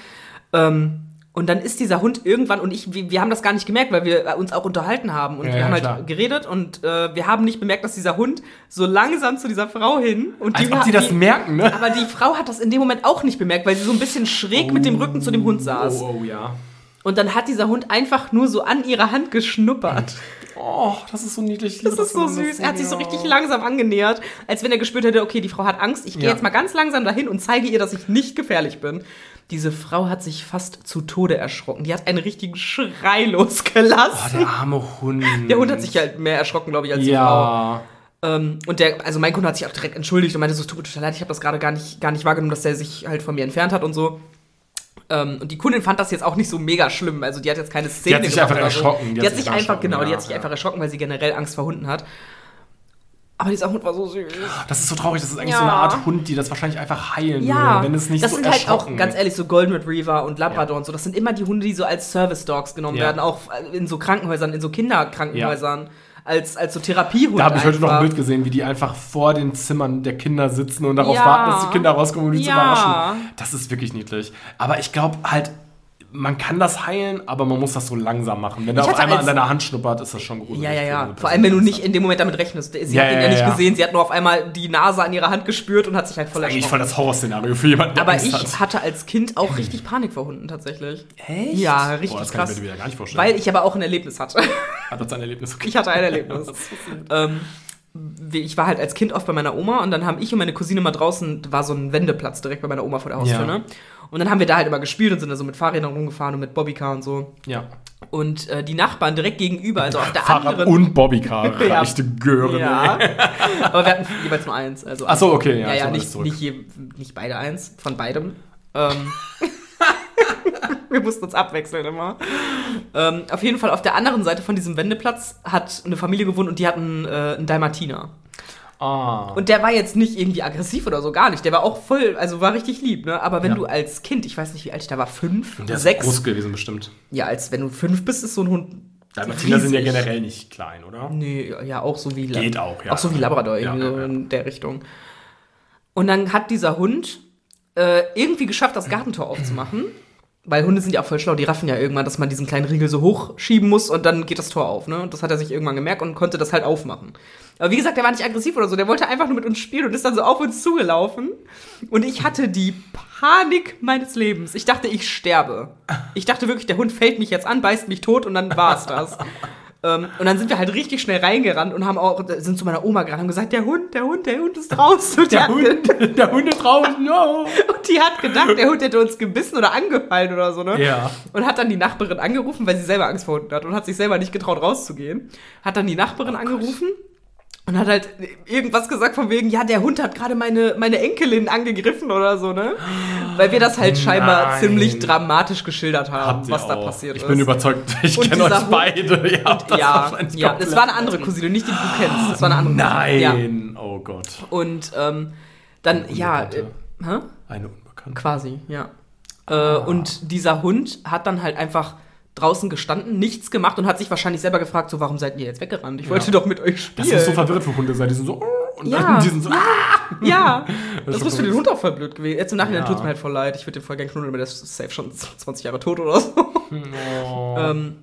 Ähm, Und dann ist dieser Hund irgendwann, und ich, wir, wir haben das gar nicht gemerkt, weil wir uns auch unterhalten haben und Ja, wir haben halt klar. geredet und äh, wir haben nicht bemerkt, dass dieser Hund so langsam zu dieser Frau hin und Als die, ob sie das die, merken, ne? Aber die Frau hat das in dem Moment auch nicht bemerkt, weil sie so ein bisschen schräg mit dem Rücken zu dem Hund saß. Oh, oh, ja. Und dann hat dieser Hund einfach nur so an ihrer Hand geschnuppert. Oh, das ist so niedlich. Das ist so süß. Er hat sich so richtig langsam angenähert, als wenn er gespürt hätte, okay, die Frau hat Angst. Ich gehe Ja. jetzt mal ganz langsam dahin und zeige ihr, dass ich nicht gefährlich bin. Diese Frau hat sich fast zu Tode erschrocken. Die hat einen richtigen Schrei Oh, losgelassen. der arme Hund. der Hund hat sich halt mehr erschrocken, glaube ich, als die Frau. Ja. Ähm, und der, also mein Kunde hat sich auch direkt entschuldigt und meinte so, es tut mir total leid, ich habe das gerade gar nicht, gar nicht wahrgenommen, dass der sich halt von mir entfernt hat und so. Ähm, und die Kundin fand das jetzt auch nicht so mega schlimm. Also die hat jetzt keine Szene hat sich einfach so. erschrocken. Die, hat sich einfach, erschrocken, genau, die hat sich ja. einfach erschrocken, weil sie generell Angst vor Hunden hat. Aber dieser Hund war so süß. Das ist so traurig. Das ist eigentlich Ja. so eine Art Hund, die das wahrscheinlich einfach heilen Ja, würde, wenn es nicht das so sind halt auch, ganz ehrlich, so Golden Retriever und Labrador Ja. und so. Das sind immer die Hunde, die so als Service Dogs genommen werden, auch in so Krankenhäusern, in so Kinderkrankenhäusern, als, als so Therapiehunde. Da habe ich heute noch ein. Bild gesehen, wie die einfach vor den Zimmern der Kinder sitzen und darauf Ja. warten, dass die Kinder rauskommen, um die zu Ja. überraschen. Das ist wirklich niedlich. Aber ich glaube halt, man kann das heilen, aber man muss das so langsam machen. Wenn Ich auf einmal an deiner Hand schnuppert, ist das schon gruselig. Ja, ja, ja. Gut, Vor allem, wenn du nicht in dem Moment damit rechnest. Sie Ja, hat ihn ja, ja nicht ja. gesehen, sie hat nur auf einmal die Nase an ihrer Hand gespürt und hat sich halt voll eigentlich erschrocken. voll das Horrorszenario für jemanden, der Aber Angst ich hat. hatte als Kind auch richtig Panik vor Hunden tatsächlich. Echt? Ja, richtig Boah, das kann krass. ich mir wieder gar nicht vorstellen. Weil ich aber auch ein Erlebnis hatte. Hat das ein Erlebnis? Okay. Ich hatte ein Erlebnis. ähm, ich war halt als Kind oft bei meiner Oma und dann haben ich und meine Cousine mal draußen, war so ein Wendeplatz direkt bei meiner Oma vor der Haustür, ne? Und dann haben wir da halt immer gespielt und sind da so mit Fahrrädern rumgefahren und mit Bobbycar und so. Ja. Und äh, die Nachbarn direkt gegenüber, also auf der Fahrrad anderen. und Bobbycar. Ja. Reichte Gören. ja. Aber wir hatten jeweils nur eins. Also Ach so, okay, ja, Ja, ja, nicht, nicht, je, nicht beide eins, von beidem. Ähm, wir mussten uns abwechseln immer. Ähm, auf jeden Fall auf der anderen Seite von diesem Wendeplatz hat eine Familie gewohnt und die hatten äh, einen Dalmatiner. Ah. Und der war jetzt nicht irgendwie aggressiv oder so, gar nicht. Der war auch voll, also war richtig lieb, ne? Aber wenn Ja. du als Kind, ich weiß nicht, wie alt ich da war, fünf, der ist sechs. groß gewesen bestimmt. Ja, als wenn du fünf bist, ist so ein Hund. Dalmatiner sind ja generell nicht klein, oder? Nee, ja, auch so wie Geht auch, ja. Auch so wie Labrador, irgendwie Ja, so ja, ja. in der Richtung. Und dann hat dieser Hund äh, irgendwie geschafft, das Gartentor aufzumachen. Weil Hunde sind ja auch voll schlau, die raffen ja irgendwann, dass man diesen kleinen Riegel so hochschieben muss und dann geht das Tor auf, ne? Und das hat er sich irgendwann gemerkt und konnte das halt aufmachen. Aber wie gesagt, der war nicht aggressiv oder so, der wollte einfach nur mit uns spielen und ist dann so auf uns zugelaufen. Und ich hatte die Panik meines Lebens. Ich dachte, ich sterbe. Ich dachte wirklich, der Hund fällt mich jetzt an, beißt mich tot und dann war's das. Ähm, und dann sind wir halt richtig schnell reingerannt und haben auch, sind zu meiner Oma gerannt und haben gesagt, der Hund, der Hund, der Hund ist draußen. Und Der Hund, der Hund ist draußen, no. und die hat gedacht, der Hund hätte uns gebissen oder angefallen oder so, ne? Ja. Und hat dann die Nachbarin angerufen, weil sie selber Angst vor Hunden hat und hat sich selber nicht getraut rauszugehen. Hat dann die Nachbarin Oh angerufen und hat halt irgendwas gesagt von wegen, ja, der Hund hat gerade meine, meine Enkelin angegriffen oder so, ne? Weil wir das halt scheinbar Nein. ziemlich dramatisch geschildert haben, was da auch. passiert ich ist. bin überzeugt, ich kenne euch Hund- beide. Ihr habt das ja, es war eine andere Cousine, nicht die du kennst. Es war eine andere Cousine. Ja. Nein, oh Gott. Und ähm, dann, ja, äh, hä? Eine Unbekannte. Quasi, ja. Äh, und dieser Hund hat dann halt einfach draußen gestanden, nichts gemacht und hat sich wahrscheinlich selber gefragt, so, warum seid ihr jetzt weggerannt? Ich wollte doch mit euch spielen. Das ist so verwirrt für Hunde sein. Die sind so, oh, und Ja. dann die sind so, ah. Ja, das, ist muss für den. Hund auch voll blöd gewesen. Jetzt im Nachhinein Ja. tut's mir halt voll leid. Ich würde den voll gerne knuddeln, aber der ist safe schon 20 Jahre tot oder so. Oh. Ähm,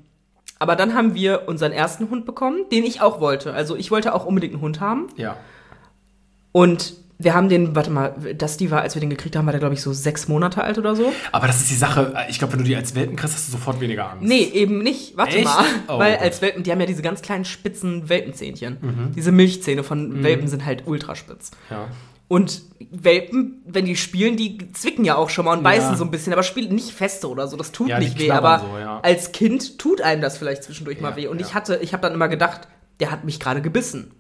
aber dann haben wir unseren ersten Hund bekommen, den ich auch wollte. Also ich wollte auch unbedingt einen Hund haben. Ja. Und wir haben den, warte mal, Dusty war, als wir den gekriegt haben, war der, glaube ich, so sechs Monate alt oder so. Aber das ist die Sache. Ich glaube, wenn du die als Welpen kriegst, hast du sofort weniger Angst. Nee, eben nicht. Warte Echt? mal. Oh Weil Gott. als Welpen, die haben ja diese ganz kleinen spitzen Welpenzähnchen. Diese Milchzähne von Welpen sind halt ultraspitz. Ja. Und Welpen, wenn die spielen, die zwicken ja auch schon mal und beißen Ja. so ein bisschen, aber spielen nicht feste oder so. Das tut Ja, die nicht weh. Aber so, ja. als Kind tut einem das vielleicht zwischendurch mal weh. Und ich hatte, ich habe dann immer gedacht, der hat mich gerade gebissen.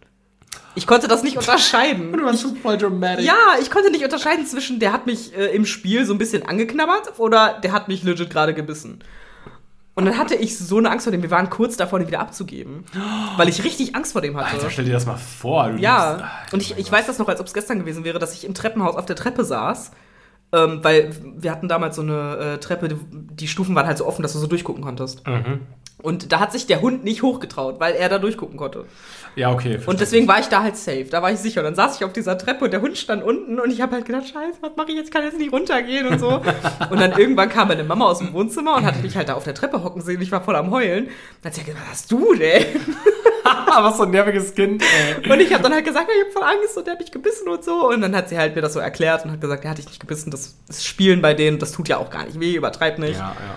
Ich konnte das nicht unterscheiden. Du warst schon voll dramatic. Ja, ich konnte nicht unterscheiden zwischen, der hat mich äh, im Spiel so ein bisschen angeknabbert oder der hat mich legit gerade gebissen. Und dann hatte ich so eine Angst vor dem. Wir waren kurz davor, den wieder abzugeben. Weil ich richtig Angst vor dem hatte. Alter, stell dir das mal vor. Ja. liebst- Und ich, ich weiß das noch, als ob es gestern gewesen wäre, dass ich im Treppenhaus auf der Treppe saß. Ähm, weil wir hatten damals so eine äh, Treppe, die, die Stufen waren halt so offen, dass du so durchgucken konntest. Und da hat sich der Hund nicht hochgetraut, weil er da durchgucken konnte. Ja, okay. Und deswegen war ich da halt safe. Da war ich sicher. Und dann saß ich auf dieser Treppe und der Hund stand unten und ich habe halt gedacht, scheiße, was mache ich jetzt? Kann jetzt nicht runtergehen und so. und dann irgendwann kam meine Mama aus dem Wohnzimmer und hatte mich halt da auf der Treppe hocken sehen. Ich war voll am Heulen. Dann hat sie gesagt, was hast du denn? was so ein nerviges Kind, ey. Und ich habe dann halt gesagt, ich habe voll Angst und der hat mich gebissen und so. Und dann hat sie halt mir das so erklärt und hat gesagt, der hat dich nicht gebissen. Das ist Spielen bei denen, das tut ja auch gar nicht weh, übertreib nicht. Ja, ja.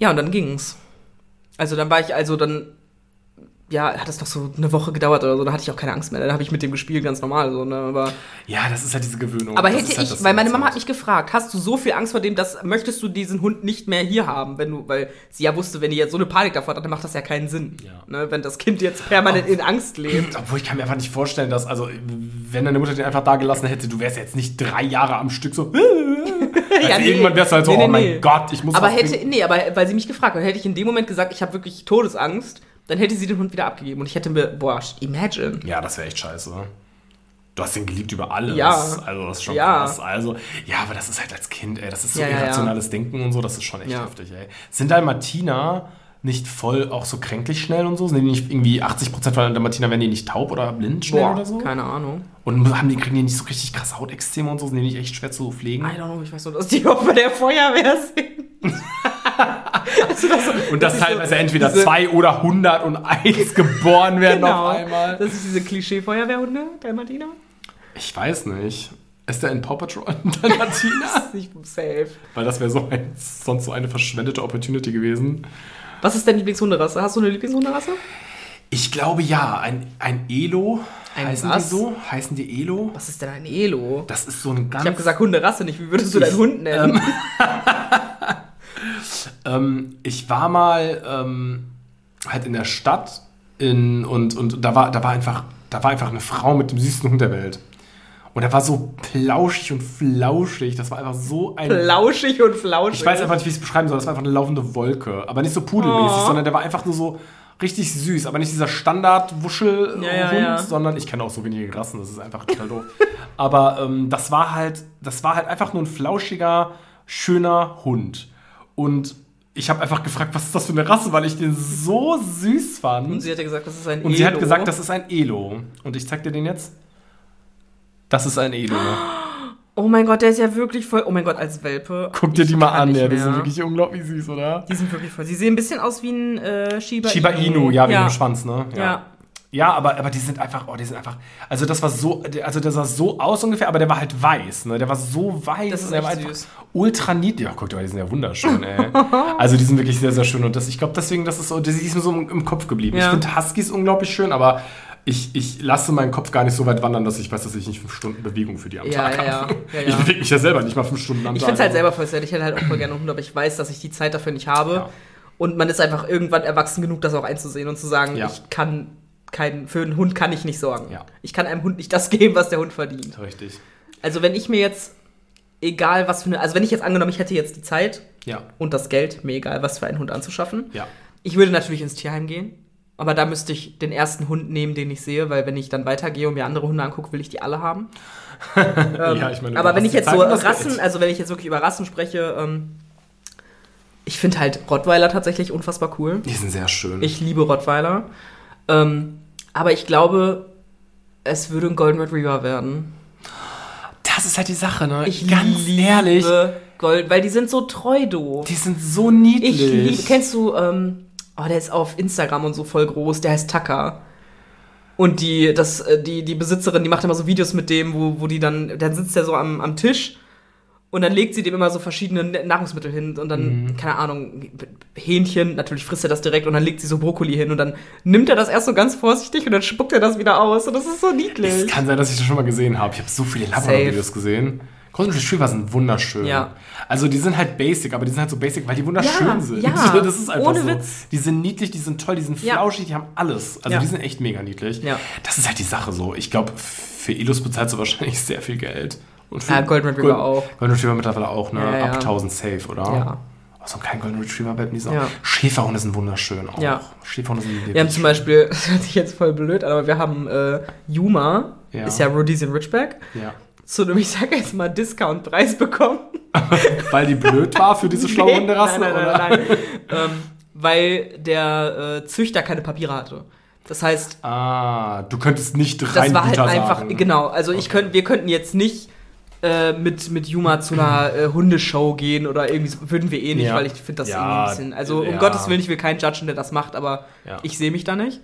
Ja, und dann ging's. Also dann war ich, also dann, ja, hat es doch so eine Woche gedauert oder so, da hatte ich auch keine Angst mehr. Dann habe ich mit dem gespielt, ganz normal so, ne? Aber, Ja, das ist halt diese Gewöhnung. aber Das hätte halt ich, das weil meine Mama hat mich gefragt, hast du so viel Angst vor dem, dass möchtest du diesen Hund nicht mehr hier haben, wenn du, weil sie ja wusste, wenn die jetzt so eine Panik davor hat, dann macht das ja keinen Sinn. Ja. Ne? Wenn das Kind jetzt permanent in Angst lebt. Obwohl ich kann mir einfach nicht vorstellen, dass, also, wenn deine Mutter den einfach da gelassen hätte, du wärst jetzt nicht drei Jahre am Stück so. also nee. irgendwann wärst du halt so, Nee, nee, oh mein. Gott, ich muss Aber hätte, nee, aber weil sie mich gefragt hat, hätte ich in dem Moment gesagt, ich habe wirklich Todesangst, dann hätte sie den Hund wieder abgegeben und ich hätte mir, boah, imagine. Ja, das wäre echt scheiße. Du hast den geliebt über alles. Ja. Also, das ist schon Ja. krass. Also, ja, aber das ist halt als Kind, ey. Das ist so Ja, ja, ja. irrationales Denken und so, das ist schon echt heftig, ey. Sind Dalmatiner nicht voll auch so kränklich schnell und so? Sind die nicht irgendwie 80% von Dalmatiner, werden die nicht taub oder blind schnell Boah, oder so? keine Ahnung. Und haben die, kriegen die nicht so richtig krasse Hautextreme und so? Sind die nicht echt schwer zu pflegen? I don't know, ich weiß nur, dass die auch bei der Feuerwehr sind. also das so, Und dass so- teilweise entweder diese- zwei oder 101 geboren werden genau, auf einmal. Das ist diese Klischee-Feuerwehrhunde, Dalmatiner. Ich weiß nicht. Ist der in Paw Patrol ein Dalmatiner? Das ist nicht safe. Weil das wäre so ein, sonst so eine verschwendete Opportunity gewesen. Was ist deine Lieblingshunderasse? Hast du eine Lieblingshunderasse? Ich glaube ja, ein, ein Elo. Ein heißen was? die so? Heißen die Elo? Was ist denn ein Elo? Das ist so ein ganz. Ich habe gesagt Hunderasse, nicht wie würdest du deinen Hund nennen? ähm, ich war mal ähm, halt in der Stadt in, und, und da, war, da, war einfach, da war einfach eine Frau mit dem süßesten Hund der Welt. Und er war so plauschig und flauschig. Das war einfach so ein. Flauschig und flauschig. Ich weiß einfach nicht, wie ich es beschreiben soll. Das war einfach eine laufende Wolke. Aber nicht so pudelmäßig, Oh. sondern der war einfach nur so richtig süß. Aber nicht dieser Standard-Wuschel-Hund, Ja, ja, ja. sondern ich kenne auch so wenige Rassen. Das ist einfach total doof. Aber ähm, das war halt, das war halt einfach nur ein flauschiger, schöner Hund. Und ich habe einfach gefragt, was ist das für eine Rasse, weil ich den so süß fand. Und sie hat ja gesagt, das ist ein Und sie hat Elo. gesagt, das ist ein Elo. Und ich zeig dir den jetzt. Das ist ein Elo. Oh mein Gott, der ist ja wirklich voll. Oh mein Gott, als Welpe. Guck dir die mal an, ja. Die sind wirklich unglaublich süß, oder? Die sind wirklich voll. Sie sehen ein bisschen aus wie ein äh, Shiba, Shiba Inu, ja, wegen dem Schwanz, ne? Ja. Ja, aber, aber die sind einfach, oh, die sind einfach, also das war so, also der sah so aus ungefähr, aber der war halt weiß, ne? Der war so weiß Das ist und der war einfach süß. ultra niedlich. Ja, guck dir mal, die sind ja wunderschön, ey. also die sind wirklich sehr, sehr schön und das, ich glaube deswegen, das ist so, die ist mir so im, Kopf geblieben. Ja. Ich finde Huskies unglaublich schön, aber ich, ich lasse meinen Kopf gar nicht so weit wandern, dass ich weiß, dass ich nicht fünf Stunden Bewegung für die am Ja, Tag ja, ja. habe. Ja, Ich ja. bewege mich ja selber nicht mal fünf Stunden am Ich Tag. finde es halt selber voll sad. Ich hätte halt auch voll gerne einen Hund, aber ich weiß, dass ich die Zeit dafür nicht habe. Ja. Und man ist einfach irgendwann erwachsen genug, das auch einzusehen und zu sagen, Ja. ich kann keinen, für einen Hund kann ich nicht sorgen. Ja. Ich kann einem Hund nicht das geben, was der Hund verdient. Richtig. Also wenn ich mir jetzt, egal was für eine, also wenn ich jetzt angenommen, ich hätte jetzt die Zeit Ja. und das Geld, mir egal was für einen Hund anzuschaffen, Ja. ich würde natürlich ins Tierheim gehen. Aber da müsste ich den ersten Hund nehmen, den ich sehe, weil wenn ich dann weitergehe und mir andere Hunde angucke, will ich die alle haben. Ähm, ja, ich meine, du aber wenn ich jetzt so Rassen, also wenn ich jetzt wirklich über Rassen spreche, ähm, ich finde halt Rottweiler tatsächlich unfassbar cool. Die sind sehr schön. Ich liebe Rottweiler. Ähm, aber ich glaube, es würde ein Golden Retriever werden. das ist halt die Sache, ne? Ich Ganz liebe ehrlich, Gold, weil die sind so treu doof. die sind so niedlich. Ich liebe, kennst du, ähm, oh, der ist auf Instagram und so voll groß, der heißt Tucker. Und die, das, äh, die, die Besitzerin, die macht immer so Videos mit dem, wo, wo die dann, dann sitzt der so am, am Tisch und dann legt sie dem immer so verschiedene Nahrungsmittel hin und dann, Mhm. keine Ahnung, Hähnchen, natürlich frisst er das direkt und dann legt sie so Brokkoli hin und dann nimmt er das erst so ganz vorsichtig und dann spuckt er das wieder aus und das ist so Es niedlich. kann sein, dass ich das schon mal gesehen habe. Ich habe so viele Labrador-Videos gesehen. Golden Retriever sind wunderschön. Ja. Also die sind halt basic, aber die sind halt so basic, weil die wunderschön Ja, sind. ja. Das ist einfach Ohne so. Witz. Die sind niedlich, die sind toll, die sind Ja. flauschig, die haben alles. Also die sind echt mega niedlich. Ja. Das ist halt die Sache so. Ich glaube, für Elos bezahlst du wahrscheinlich sehr viel Geld. Ja, Golden Retriever auch. Golden Retriever mittlerweile auch, ne? Ja, ja. Ab 1000 safe, oder? Ja. Oh, so ein kleiner Golden Retriever Welpen, die sind Ja. Schäferhunde sind wunderschön auch. Ja. Schäferhunde sind Wir haben zum Beispiel, das hört sich jetzt voll blöd an, aber wir haben äh, Yuma, Ja. ist ja Rhodesian Ridgeback, Ja. zu einem, ich sag jetzt mal, Discount-Preis bekommen. Weil die blöd war für diese schlaue Nee, Hunderasse, nein, nein, oder? nein, nein. ähm, weil der äh, Züchter keine Papiere hatte. Das heißt, Ah, du könntest nicht das rein war halt einfach, sagen. genau, also ich könnt, wir könnten jetzt nicht äh, mit, mit Yuma zu einer äh, Hundeshow gehen oder irgendwie, so, würden wir eh nicht, Ja. weil ich finde das Ja, irgendwie ein bisschen, also um ja. Gottes Willen, ich will keinen judgen, der das macht, aber ich sehe mich da nicht.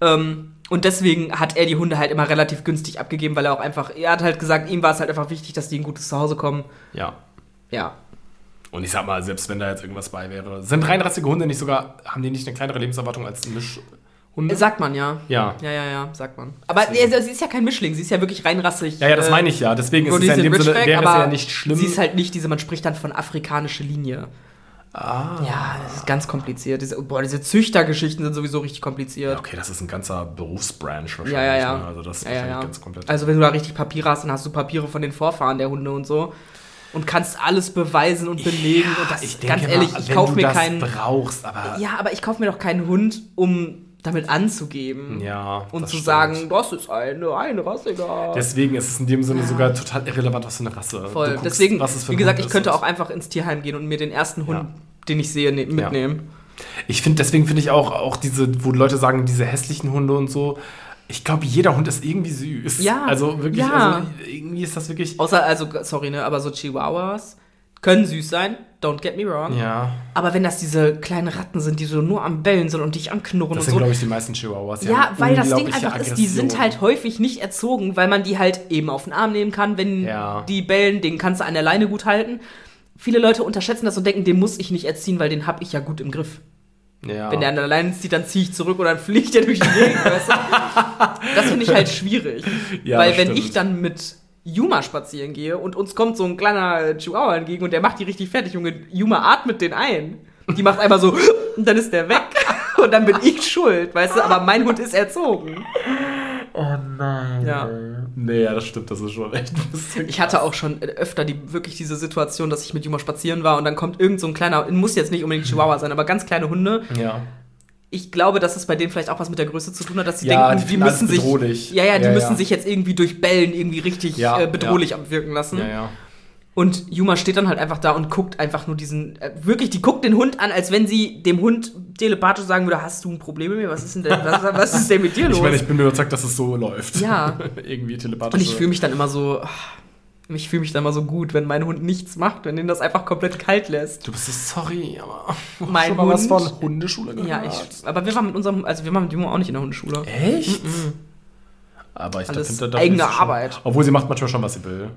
Ähm, und deswegen hat er die Hunde halt immer relativ günstig abgegeben, weil er auch einfach, er hat halt gesagt, ihm war es halt einfach wichtig, dass die ein gutes Zuhause kommen. Ja. Ja. Und ich sag mal, selbst wenn da jetzt irgendwas bei wäre, sind reinrassige Hunde nicht sogar, haben die nicht eine kleinere Lebenserwartung als Mischhunde? Sagt man, ja. Ja. Ja, ja, ja, sagt man. Aber Deswegen. sie ist ja kein Mischling, sie ist ja wirklich reinrassig. Ja, ja, das äh, meine ich ja. Deswegen ist es ja in dem Sinne, wäre es ja nicht schlimm. Sie ist halt nicht diese, man spricht dann von afrikanische Linie. ah. Ja, das ist ganz kompliziert. Diese, boah, diese Züchtergeschichten sind sowieso richtig kompliziert. Okay, das ist ein ganzer Berufsbranch wahrscheinlich. Ja, ja, ja. Ne? Also das ist Ja, ja, ja. ganz komplett. Also wenn du da richtig Papiere hast, dann hast du Papiere von den Vorfahren der Hunde und so. Und kannst alles beweisen und belegen. und das, ich denke ganz ehrlich, mal, ich kaufe mir keinen. brauchst, aber Ja, aber ich kaufe mir doch keinen Hund, um damit anzugeben. Ja, Und zu stimmt. sagen, das ist eine, eine Rassiger. deswegen ist es in dem Sinne sogar total irrelevant, was für eine Rasse. Voll. guckst, Deswegen, wie gesagt, Hund ich könnte auch einfach ins Tierheim gehen und mir den ersten Hund, Ja. den ich sehe, ne mitnehmen. Ich finde, deswegen finde ich auch, auch diese, wo Leute sagen, diese hässlichen Hunde und so. Ich glaube, jeder Hund ist irgendwie süß. Ja, Also wirklich, ja. also irgendwie ist das wirklich. Außer, also, sorry, ne, aber so Chihuahuas können süß sein, don't get me wrong. Ja, Aber wenn das diese kleinen Ratten sind, die so nur am Bellen sind und dich anknurren das und sind, so. glaube ich, die meisten Chihuahuas. Die Ja, weil das Ding einfach ist, die sind Aggression. halt häufig nicht erzogen, weil man die halt eben auf den Arm nehmen kann, wenn Ja. die bellen, den kannst du an der Leine gut halten. Viele Leute unterschätzen das und denken, den muss ich nicht erziehen, weil den hab ich ja gut im Griff. Ja. Wenn der an der Leine zieht, dann ziehe ich zurück oder dann fliegt der durch die Gegend. weißt du? Das finde ich halt schwierig. Ja, weil wenn stimmt. ich dann mit Yuma spazieren gehe und uns kommt so ein kleiner Chihuahua entgegen und der macht die richtig fertig, Junge, Yuma atmet den ein. Die macht einmal so und dann ist der weg. Und dann bin ich schuld, weißt du? Aber mein Hund ist erzogen. oh nein. Ja. Nee, ja, das stimmt, das ist schon echt ein bisschen. Ich hatte auch schon öfter die, wirklich diese Situation, dass ich mit Yuma spazieren war und dann kommt irgend so ein kleiner, muss jetzt nicht unbedingt Chihuahua sein, aber ganz kleine Hunde. Ja. Ich glaube, dass es bei denen vielleicht auch was mit der Größe zu tun hat, dass sie Ja, denken, die die alles müssen sich. bedrohlich. Ja, ja, die Ja, müssen ja. sich jetzt irgendwie durch Bellen irgendwie richtig äh, bedrohlich abwirken lassen. Und Yuma steht dann halt einfach da und guckt einfach nur diesen, äh, wirklich, die guckt den Hund an, als wenn sie dem Hund telepathisch sagen würde, hast du ein Problem mit mir? Was ist denn, denn was, was ist denn mit dir los? Ich meine, ich bin mir überzeugt, dass es so läuft. Ja. Irgendwie telepathisch. und ich fühle mich dann immer so, ah, ich fühle mich dann immer so gut, wenn mein Hund nichts macht, wenn den das einfach komplett kalt lässt. Du bist so sorry, aber Mein schon mal was Hund- von Hundeschule gehört. Ja, ich, aber wir waren mit unserem, also wir waren mit Yuma auch nicht in der Hundeschule. Echt? Aber ich Alles finde, da eigene schon- Arbeit. Obwohl sie macht manchmal schon, was sie will.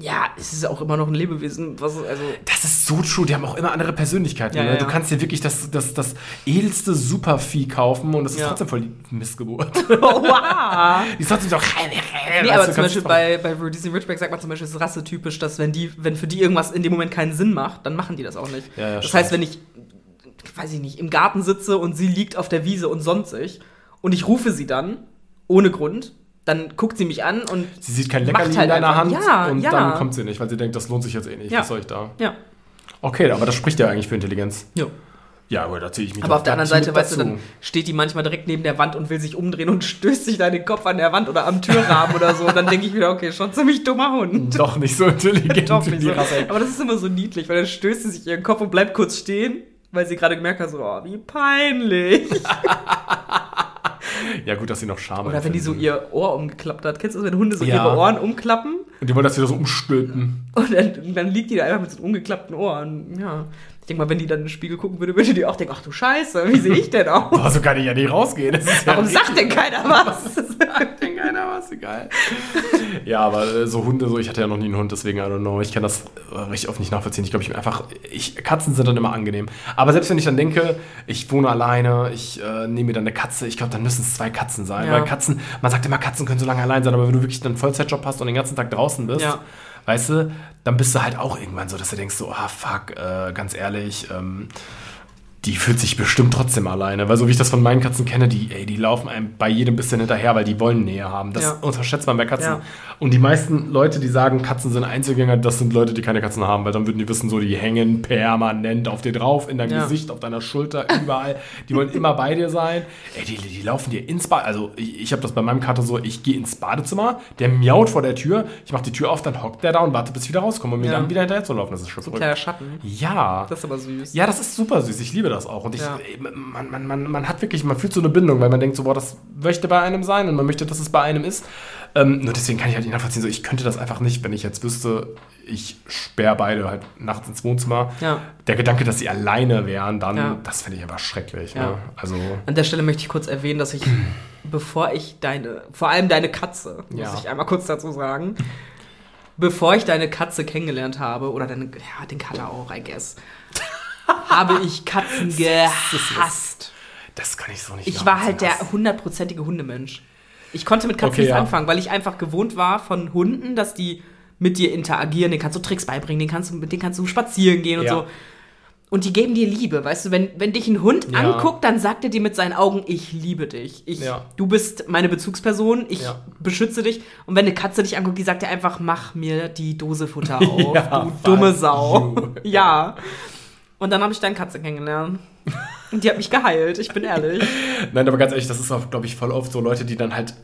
Ja, es ist auch immer noch ein Lebewesen, was, also, Das ist so true. Die haben auch immer andere Persönlichkeiten. Ja, ne? ja, Du kannst dir wirklich das, das, das edelste Supervieh kaufen und das ist Ja. trotzdem voll die Missgeburt. oh, wow. die ist trotzdem so. Nee, aber zum Beispiel bei, bei Rhodesian Ridgeback sagt man zum Beispiel, es ist rassetypisch, dass wenn die, wenn für die irgendwas in dem Moment keinen Sinn macht, dann machen die das auch nicht. Das stimmt. heißt, wenn ich, weiß ich nicht, im Garten sitze und sie liegt auf der Wiese und sonst sich und ich rufe sie dann, ohne Grund, dann guckt sie mich an und Sie sieht kein Leckerli halt in deiner Hand Ja, und ja. dann kommt sie nicht, weil sie denkt, das lohnt sich jetzt eh nicht. Ja. Was soll ich da? ja. Okay, aber das spricht ja eigentlich für Intelligenz. Jo. Ja, aber da ziehe ich mich Aber auf der anderen Seite, weißt du, dann steht die manchmal direkt neben der Wand und will sich umdrehen und stößt sich da den Kopf an der Wand oder am Türrahmen oder so. Und dann denke ich wieder, okay, schon ziemlich dummer Hund. Doch nicht so intelligent Doch nicht so. Aber das ist immer so niedlich, weil dann stößt sie sich ihren Kopf und bleibt kurz stehen, weil sie gerade gemerkt hat, so, oh, wie peinlich. Ja, gut, dass sie noch Charme Oder wenn die so ihr Ohr umgeklappt hat. Kennst du das, wenn Hunde so Ja. ihre Ohren umklappen? Und die wollen das wieder so umstülpen. Und dann, dann liegt die da einfach mit so umgeklappten Ohr. Und, ja. Ich denke mal, wenn die dann in den Spiegel gucken würde, würde die auch denken, ach du Scheiße, wie sehe ich denn aus? Boah, so kann ich ja nicht rausgehen. Ist ja Warum sagt denn keiner was? sagt denn keiner was? Egal. ja, aber äh, so Hunde, so, ich hatte ja noch nie einen Hund, deswegen, I don't know, ich kann das äh, richtig oft nicht nachvollziehen. Ich glaube, ich bin einfach, ich, Katzen sind dann immer angenehm. Aber selbst wenn ich dann denke, ich wohne alleine, ich äh, nehme mir dann eine Katze, ich glaube, dann müssen es zwei Katzen sein. Ja. Weil Katzen, man sagt immer, Katzen können so lange allein sein, aber wenn du wirklich einen Vollzeitjob hast und den ganzen Tag draußen bist, Ja. Weißt du, dann bist du halt auch irgendwann so, dass du denkst, so, ah, fuck, äh, ganz ehrlich, ähm, die fühlt sich bestimmt trotzdem alleine. Weil so wie ich das von meinen Katzen kenne, die, ey, die laufen einem bei jedem bisschen hinterher, weil die wollen Nähe haben. Das Ja. unterschätzt man bei Katzen. Ja. Und die meisten Leute, die sagen, Katzen sind Einzelgänger, das sind Leute, die keine Katzen haben, weil dann würden die wissen, so, die hängen permanent auf dir drauf, in deinem Ja. Gesicht, auf deiner Schulter, überall. Die wollen immer bei dir sein. Ey, die, die laufen dir ins Bad. Also ich, ich habe das bei meinem Kater so, ich gehe ins Badezimmer, der miaut vor der Tür, ich mache die Tür auf, dann hockt der da und wartet, bis ich wieder rauskomme, um mir dann wieder hinterher zu laufen. Das ist schon So ein verrückt. kleiner Schatten. Ja. Das ist aber süß. Ja, das ist super süß. Ich liebe das auch. Und ich, Ja. man, man, man, man hat wirklich, man fühlt so eine Bindung, weil man denkt so, boah, das möchte bei einem sein und man möchte, dass es bei einem ist. Ähm, nur deswegen kann ich halt nicht nachvollziehen, so, ich könnte das einfach nicht, wenn ich jetzt wüsste, ich sperre beide halt nachts ins Wohnzimmer. Ja. Der Gedanke, dass sie alleine wären, dann, Ja. das fände ich aber schrecklich. Ne? Also, An der Stelle möchte ich kurz erwähnen, dass ich, bevor ich deine, vor allem deine Katze, muss ich einmal kurz dazu sagen, bevor ich deine Katze kennengelernt habe, oder deine, ja, den Kater auch, I guess, habe ich Katzen gehasst. das kann ich so nicht Ich war halt der hundertprozentige Hundemensch. Ich konnte mit Katzen Okay, nichts ja. anfangen, weil ich einfach gewohnt war von Hunden, dass die mit dir interagieren, denen kannst du Tricks beibringen, den kannst du, mit denen kannst du spazieren gehen und Ja. so. Und die geben dir Liebe, weißt du, wenn, wenn dich ein Hund Ja. anguckt, dann sagt er dir mit seinen Augen, ich liebe dich. Ich, Ja. Du bist meine Bezugsperson, ich beschütze dich. Und wenn eine Katze dich anguckt, die sagt dir einfach, mach mir die Dose Futter auf, du dumme Sau. ja. Und dann habe ich deine Katze kennengelernt. Und die hat mich geheilt, ich bin ehrlich. Nein, aber ganz ehrlich, das ist auch, glaube ich, voll oft so Leute, die dann halt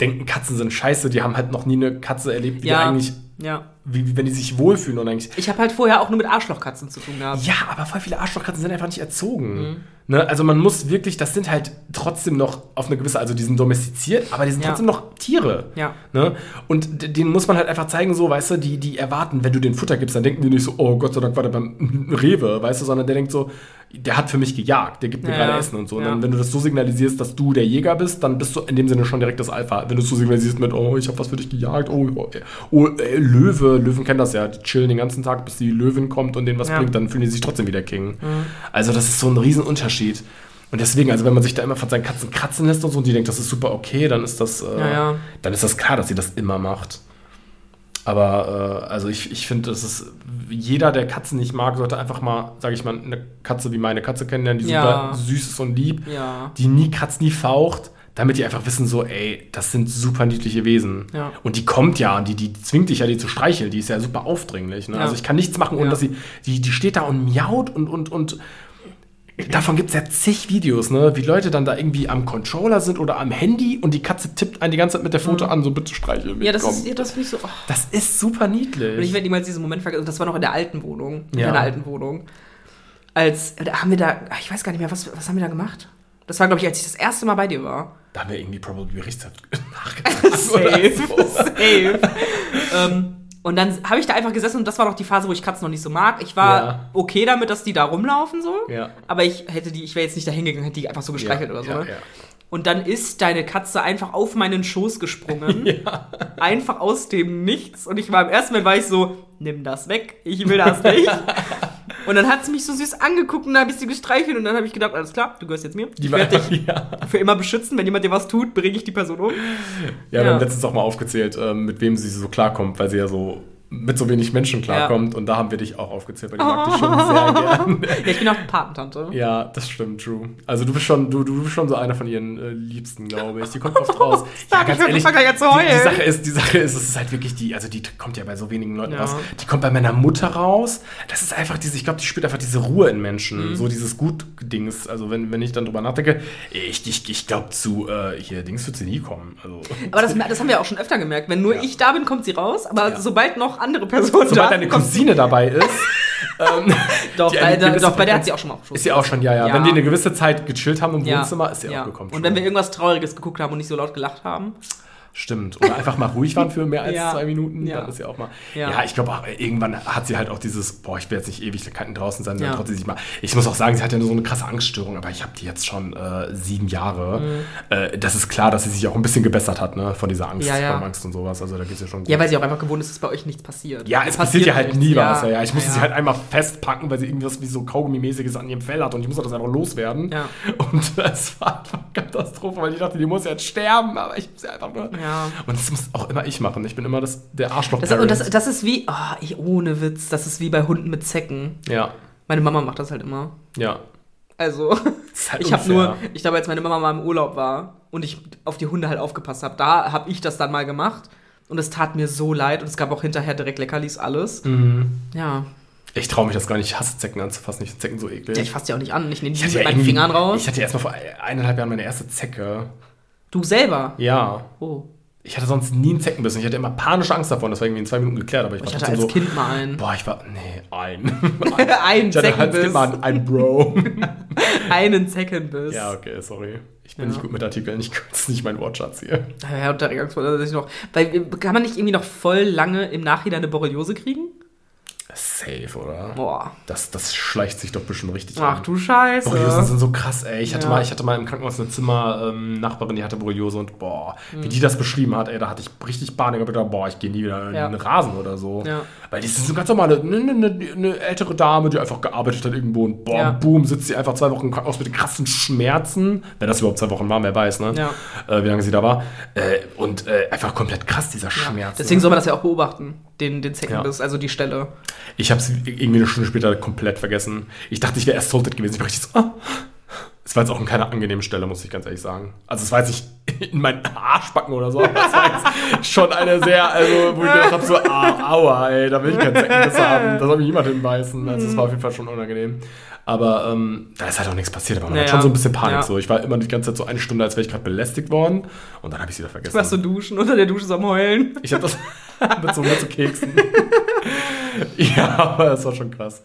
denken, Katzen sind scheiße, die haben halt noch nie eine Katze erlebt, die Ja. eigentlich, Ja. Wie, wie wenn die sich wohlfühlen und eigentlich. Ich habe halt vorher auch nur mit Arschlochkatzen zu tun gehabt. Ja, aber voll viele Arschlochkatzen sind einfach nicht erzogen. Mhm. Ne? Also man muss wirklich, das sind halt trotzdem noch auf eine gewisse, also die sind domestiziert, aber die sind Ja. trotzdem noch Tiere. Ja. Ne? Und denen muss man halt einfach zeigen, so, weißt du, die, die erwarten, wenn du den Futter gibst, dann denken die nicht so, oh Gott sei Dank war der beim Rewe, weißt du, sondern der denkt so, der hat für mich gejagt, der gibt mir Ja, gerade ja. Essen und so. Und dann, wenn du das so signalisierst, dass du der Jäger bist, dann bist du in dem Sinne schon direkt das Alpha. Wenn du es so signalisierst mit, oh, ich habe was für dich gejagt, oh, oh, oh äh, Löwe, Löwen kennen das ja, die chillen den ganzen Tag, bis die Löwin kommt und denen was Ja. bringt, dann fühlen die sich trotzdem wieder King. Also das ist so ein Riesenunterschied. Und deswegen, also wenn man sich da immer von seinen Katzen kratzen lässt und so und die denkt, das ist super okay, dann ist das, äh, Ja, ja. dann ist das klar, dass sie das immer macht. Aber äh, also ich, ich finde, das ist jeder, der Katzen nicht mag, sollte einfach mal, sage ich mal, eine Katze wie meine Katze kennenlernen, die Ja. super süß ist und lieb, die nie kratzt, nie faucht, damit die einfach wissen, so, ey, das sind super niedliche Wesen. Ja. Und die kommt ja, und die, die zwingt dich ja, die zu streicheln, die ist ja super aufdringlich. Ne? Ja. Also ich kann nichts machen, ohne Ja. dass sie, die, die steht da und miaut und, und, und Davon gibt es ja zig Videos, ne? wie Leute dann da irgendwie am Controller sind oder am Handy und die Katze tippt einen die ganze Zeit mit der Foto an, so bitte streicheln mich. Mhm. Ja, das komm. ist, ja, das finde ich so. Oh. das ist super niedlich. Und ich werde niemals diesen Moment vergessen. Das war noch in der alten Wohnung. In der alten Wohnung. Als, da haben wir da, ich weiß gar nicht mehr, was, was haben wir da gemacht? Das war, glaube ich, als ich das erste Mal bei dir war. Da haben wir irgendwie Probably Gerichtshaft nachgetragen. Safe, safe. ähm, und dann habe ich da einfach gesessen und das war noch die Phase, wo ich Katzen noch nicht so mag. Ich war Ja. okay damit, dass die da rumlaufen so. Ja. Aber ich hätte die, ich wäre jetzt nicht da hingegangen, hätte die einfach so gestreichelt oder so. ja, ne? ja. Und dann ist deine Katze einfach auf meinen Schoß gesprungen. Einfach aus dem Nichts. Und ich war im ersten Moment war ich so, nimm das weg, ich will das nicht. Und dann hat sie mich so süß angeguckt und dann habe ich sie gestreichelt und dann habe ich gedacht, alles klar, du gehörst jetzt mir. Die ich werde dich ja. für immer beschützen. Wenn jemand dir was tut, bringe ich die Person um. ja, wir Ja. haben letztens auch mal aufgezählt, ähm, mit wem sie so klarkommt, weil sie ja so mit so wenig Menschen klarkommt. Und da haben wir dich auch aufgezählt, weil die mag dich schon sehr gern. Ja, ich bin auch Patentante. Ja, das stimmt, True. Also du bist schon, du, du bist schon so einer von ihren äh, Liebsten, glaube ich. Die kommt oft raus. ja, Sag, ich anfangen, jetzt zu die, heulen. die Sache ist, die Sache ist, es ist halt wirklich die, also die kommt ja bei so wenigen Leuten Ja. raus. Die kommt bei meiner Mutter raus. Das ist einfach diese, ich glaube, die spürt einfach diese Ruhe in Menschen, Mhm. so dieses Gut-Dings. Also wenn, wenn ich dann drüber nachdenke, ich, ich, ich glaube zu äh, hier Dings wird sie nie kommen. Also Aber das, das haben wir auch schon öfter gemerkt. Wenn nur Ja. ich da bin, kommt sie raus. Aber Ja. sobald noch andere Personen sobald da deine Cousine dabei ist, ähm, Doch, bei, gewisse doch, bei der hat sie auch schon mal aufgeschossen. ist sie auch schon, ja, ja, Ja. Wenn die eine gewisse Zeit gechillt haben im. Wohnzimmer, ist sie ja. auch gekommen. Und wenn wir irgendwas Trauriges geguckt haben und nicht so laut gelacht haben. Stimmt. Oder einfach mal ruhig waren für mehr als Ja. zwei Minuten. Ja. Dann ist ja auch mal. Ja. Ja, ich glaube auch, irgendwann hat sie halt auch dieses, boah, ich will jetzt nicht Ewigkeiten draußen sein, dann Ja. traut sie sich mal. Ich muss auch sagen, sie hat ja nur so eine krasse Angststörung, aber ich habe die jetzt schon äh, sieben Jahre. Mhm. Äh, das ist klar, dass sie sich auch ein bisschen gebessert hat, ne, von dieser Angst, Ja, Angst und sowas. Also da geht's ja schon gut. Ja, weil sie auch einfach gewohnt ist, dass bei euch nichts passiert. Ja, es passiert ja halt nie was. Ja. Ich musste sie halt einmal festpacken, weil sie irgendwas wie so Kaugummi-mäßiges an ihrem Fell hat und ich musste das einfach loswerden. Ja. Und das war einfach Katastrophe, weil ich dachte, die muss jetzt sterben, aber ich muss sie einfach nur. Ja. Und das muss auch immer ich machen. Ich bin immer das, der Arschloch. Das, und das, das ist wie, oh, ich, ohne Witz, das ist wie bei Hunden mit Zecken. ja, Meine Mama macht das halt immer. ja. Also, halt ich habe nur, ich glaube, als meine Mama mal im Urlaub war und ich auf die Hunde halt aufgepasst habe, da habe ich das dann mal gemacht. Und es tat mir so leid und es gab auch hinterher direkt Leckerlis, alles. Mhm. Ja. Ich traue mich das gar nicht. Ich hasse Zecken anzufassen. Ich finde Zecken so eklig. ja. Ich fasse die auch nicht an. Ich nehme die mit ja meinen Fingern raus. Ich hatte erst mal vor eineinhalb Jahren meine erste Zecke. du selber. Ja. Oh. Ich hatte sonst nie einen Zeckenbissen. Ich hatte immer panische Angst davon. Das war irgendwie in zwei Minuten geklärt. Aber ich, Ich war hatte trotzdem als so, Kind mal einen. Boah, ich war. Nee, ein. Ein ich hatte als Zeckenbiss. Kind mal ein Bro. einen Zeckenbiss. Ja, okay, sorry. Ich bin Ja. nicht gut mit Artikeln, ich ist nicht mein Wortschatz hier. Ja, Unterregungsmittel sich noch. Weil kann man nicht irgendwie noch voll lange im Nachhinein eine Borreliose kriegen? Safe, oder? Boah. Das, das schleicht sich doch bestimmt richtig Ach an. du Scheiße. Borreliosen sind so krass, ey. Ich hatte, Ja. mal, ich hatte mal im Krankenhaus eine Zimmer-Nachbarin, die hatte Borreliose und boah, Mhm. wie die das beschrieben hat, ey, da hatte ich richtig Panik. Ich hab gedacht, boah, ich gehe nie wieder in Ja. den Rasen oder so. Ja. Weil die sind so ganz normale, eine ne, ne, ne ältere Dame, die einfach gearbeitet hat irgendwo und boah, Ja. boom, sitzt sie einfach zwei Wochen im Krankenhaus mit krassen Schmerzen. Wenn das überhaupt zwei Wochen waren, wer weiß, ne? Ja. Äh, wie lange sie da war. Äh, und äh, einfach komplett krass, dieser Schmerz. Deswegen ne? soll man das ja auch beobachten, den, den Zeckenbiss, also die Stelle. Ich habe es irgendwie eine Stunde später komplett vergessen. Ich dachte, ich wäre assaulted gewesen. Ich war richtig so, ah. Es war jetzt auch in keiner angenehmen Stelle, muss ich ganz ehrlich sagen. Also es war jetzt nicht in meinen Arschbacken oder so, aber es war jetzt schon eine sehr, also wo ich gedacht habe, so, ah, aua, ey, da will ich keinen Zeckenbiss haben. Da soll mich niemand hinbeißen. Also es war auf jeden Fall schon unangenehm. Aber ähm, da ist halt auch nichts passiert, aber man hat Naja. schon so ein bisschen Panik. Ja. So. Ich war immer die ganze Zeit so eine Stunde, als wäre ich gerade belästigt worden. Und dann habe ich es wieder vergessen. Was so duschen, unter der Dusche so am Heulen. Ich habe das mit so, mit so Keksen. ja, aber das war schon krass.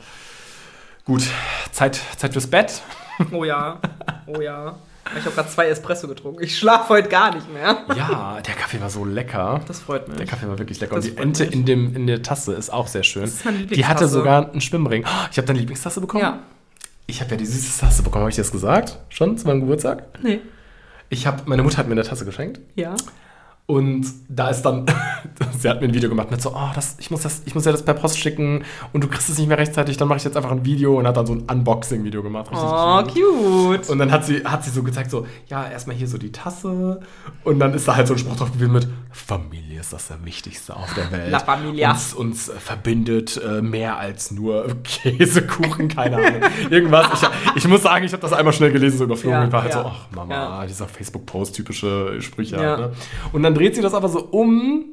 Gut, Zeit, Zeit fürs Bett. Oh ja, oh ja. Ich habe gerade zwei Espresso getrunken. Ich schlafe heute gar nicht mehr. Ja, der Kaffee war so lecker. Das freut mich. Der Kaffee war wirklich lecker. Das Und die Ente mich. in, dem, in der Tasse ist auch sehr schön. ist meine Die hatte Lieblingstasse. sogar einen Schwimmring. Oh, ich habe deine Lieblingstasse bekommen? Ja. Ich habe ja die süßeste Tasse bekommen. Habe ich dir das gesagt? Schon zu meinem Geburtstag? Nee. Ich habe, meine Mutter hat mir eine Tasse geschenkt. Ja. Und da ist dann, sie hat mir ein Video gemacht mit so, oh, das, ich, muss das, ich muss ja das per Post schicken und du kriegst es nicht mehr rechtzeitig, dann mache ich jetzt einfach ein Video und hat dann so ein Unboxing-Video gemacht. Oh, cute. Und dann hat sie, hat sie so gezeigt, so, ja, erstmal hier so die Tasse und dann ist da halt so ein Spruch drauf gewesen mit, Familie ist das der Wichtigste auf der Welt. La Familia. Uns, uns äh, verbindet äh, mehr als nur Käsekuchen, keine Ahnung. Irgendwas. Ich, ich muss sagen, ich habe das einmal schnell gelesen, so überflogen. Ja, ich war halt ja. so, ach Mama, Ja. dieser Facebook-Post, typische Sprüche. Ja. Halt, ne? Und dann dreht sie das aber so um